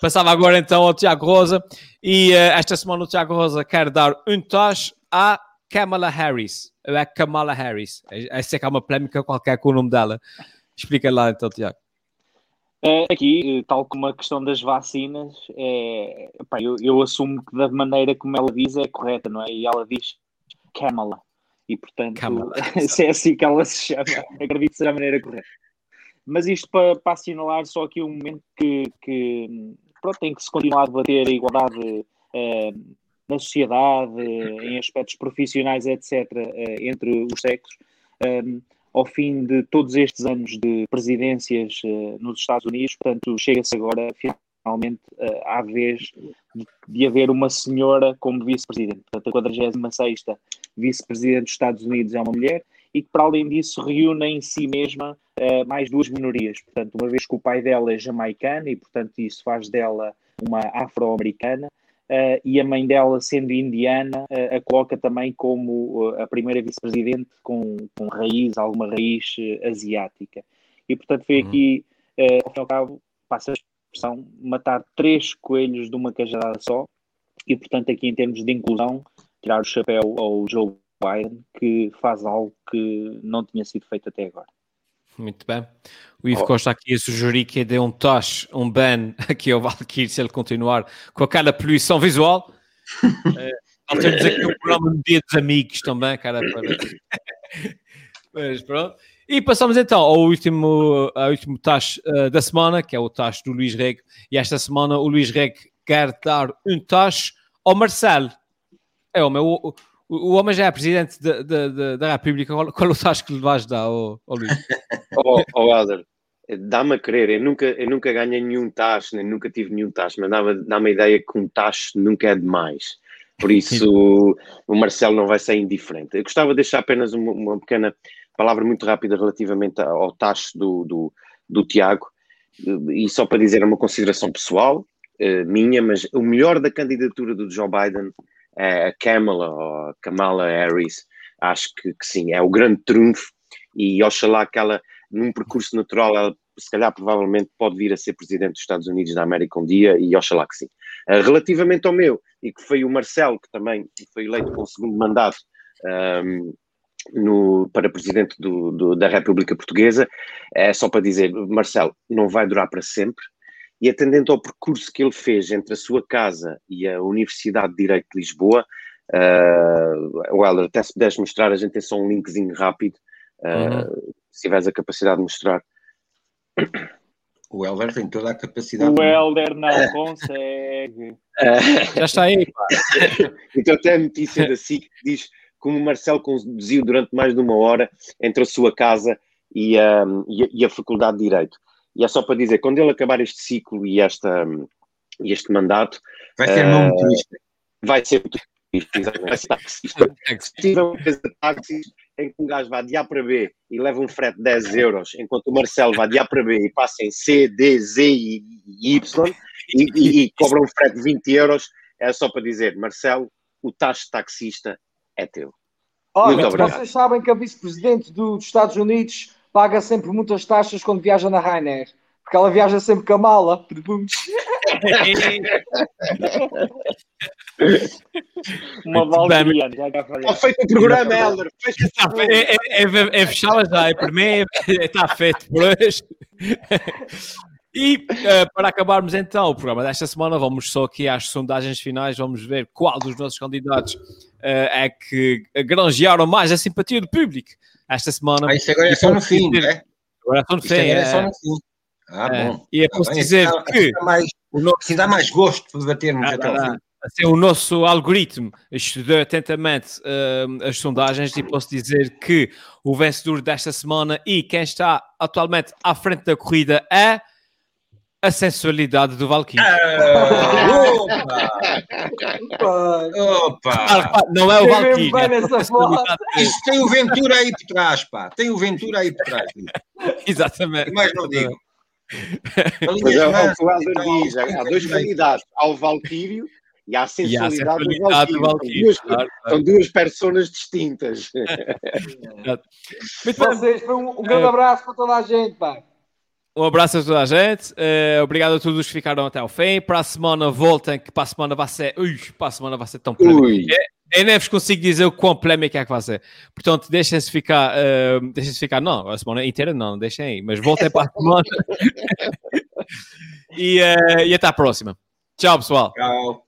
Passava agora então ao Tiago Rosa e uh, esta semana o Tiago Rosa quer dar um toche a Kamala Harris. É Kamala Harris. Essa é que há uma polémica qualquer com o nome dela. Explica lá então, Tiago. É, aqui, tal como a questão das vacinas, é, epá, eu, eu, assumo que da maneira como ela diz é correta, não é? E ela diz Kamala. E portanto, Kamala, se é assim que ela se chama, acredito que seja a maneira correta. Mas isto para, para assinalar só aqui um momento que, que pronto, tem que se continuar a debater a igualdade eh, na sociedade, em aspectos profissionais, etc., eh, entre os sexos, ehm, ao fim de todos estes anos de presidências eh, nos Estados Unidos, portanto, chega-se agora finalmente eh, à vez de, haver uma senhora como vice-presidente. Portanto, a 46 vice-presidente dos Estados Unidos é uma mulher e que, para além disso, reúne em si mesma mais duas minorias. Portanto, uma vez que o pai dela é jamaicano e, portanto, isso faz dela uma afro-americana, Uh, e a mãe dela, sendo indiana, uh, a coloca também como uh, a primeira vice-presidente com, com raiz, alguma raiz asiática. E, portanto, foi uhum. aqui, ao fim e ao cabo, passa a expressão, matar três coelhos de uma cajadada só. E, portanto, aqui em termos de inclusão, tirar o chapéu ao Joe Biden, que faz algo que não tinha sido feito até agora. Muito bem. O Ivo oh. Costa aqui a sugerir que dê um touch, um ban aqui ao Valkyrie se ele continuar com aquela poluição visual. é, nós temos aqui um programa de dia dos amigos também, cara. Para... Mas pronto. E passamos então ao último, ao último tacho uh, da semana, que é o tacho do Luís Reg. E esta semana o Luís Reg quer dar um tacho ao Marcelo. É o meu, o, homem já é presidente de, de, de, da República. Qual, qual o tacho que lhe vais dar, oh, oh Luís? oh, oh Helder, dá-me a crer. Eu nunca, eu nunca ganhei nenhum tacho, nem nunca tive nenhum tacho, mas dá-me dá a ideia que um tacho nunca é demais. Por isso, o Marcelo não vai ser indiferente. Eu gostava de deixar apenas uma, uma pequena palavra muito rápida relativamente ao tacho do, do, do Tiago, e só para dizer uma consideração pessoal, uh, minha, mas o melhor da candidatura do Joe Biden a Kamala ou Kamala Harris, acho que, que, sim, é o grande trunfo e oxalá que ela, num percurso natural, ela se calhar provavelmente pode vir a ser presidente dos Estados Unidos da América um dia e oxalá que sim. Uh, relativamente ao meu, e que foi o Marcelo, que também foi eleito com o segundo mandato um, no, para presidente do, do, da República Portuguesa, é só para dizer, Marcelo, não vai durar para sempre, e atendendo ao percurso que ele fez entre a sua casa e a Universidade de Direito de Lisboa, uh, Weller, até se puderes mostrar, a gente tem só um linkzinho rápido, uh, uhum. se tiveres a capacidade de mostrar. O Helder tem toda a capacidade. O Helder não consegue. Já está aí. Pá. então, até a notícia da SIC diz como o Marcelo conduziu durante mais de uma hora entre a sua casa e a, e a, e a Faculdade de Direito. E é só para dizer, quando ele acabar este ciclo e esta, este mandato. Vai ser uh, muito triste. Vai ser muito triste, vai ser taxista. Se tiver uma empresa de táxis em que um gajo vai de A para B e leva um frete de 10 euros, enquanto o Marcelo vai de A para B e passa em C, D, Z e, Y e, e, e cobra um frete de 20 euros, é só para dizer, Marcelo, o taxa de taxista é teu. Olha, Muito obrigado. Vocês sabem que a vice-presidente dos Estados Unidos paga sempre muitas taxas quando viaja na Ryanair. Porque ela viaja sempre com a mala. Uma valdiana. Está feito o programa, Helder. É, é, é, é fechá-la já. É para mim, está feito por hoje. E uh, para acabarmos então o programa desta semana, vamos só aqui às sondagens finais, vamos ver qual dos nossos candidatos uh, é que granjearam mais a simpatia do público esta semana. Ah, isso agora é só no fim, né? Agora são Isto agora é, é só no fim. Ah, é. bom. E é Tá posso bem, dizer assim dá- que dá mais, assim dá mais gosto de debatermos Ah, até dá, fim. assim, o nosso algoritmo estudou atentamente hum, as sondagens e posso dizer que o vencedor desta semana e quem está atualmente à frente da corrida é a sensualidade do Valkyrie. Ah, opa! Ah, não é o Valkyrie. bem é a sensualidade tem o Ventura aí por trás, pá. Tem o Ventura aí por trás. Exatamente. E mais não digo. Mas é o que o e Helder tal, diz, há há dois aí. candidatos, ao Valquírio e à E a sensualidade, sensualidade do do Valquírio. Valkyrie. São duas, claro, claro. são duas personas distintas. Muito bem. Vocês, foi um, um grande abraço para toda a gente, pá. Um abraço a toda a gente. eh, obrigado a todos que ficaram até ao fim. Para a semana voltem, que para a semana vai ser. Ui, para a semana vai ser tão polémico. Ui. Eu nem vos consigo dizer o quão polémico é que vai ser. Portanto, deixem-se ficar. eh, deixem-se ficar. Não, a semana inteira não, deixem aí. Mas voltem para a semana. e, eh, e até à próxima. Tchau, pessoal. Tchau.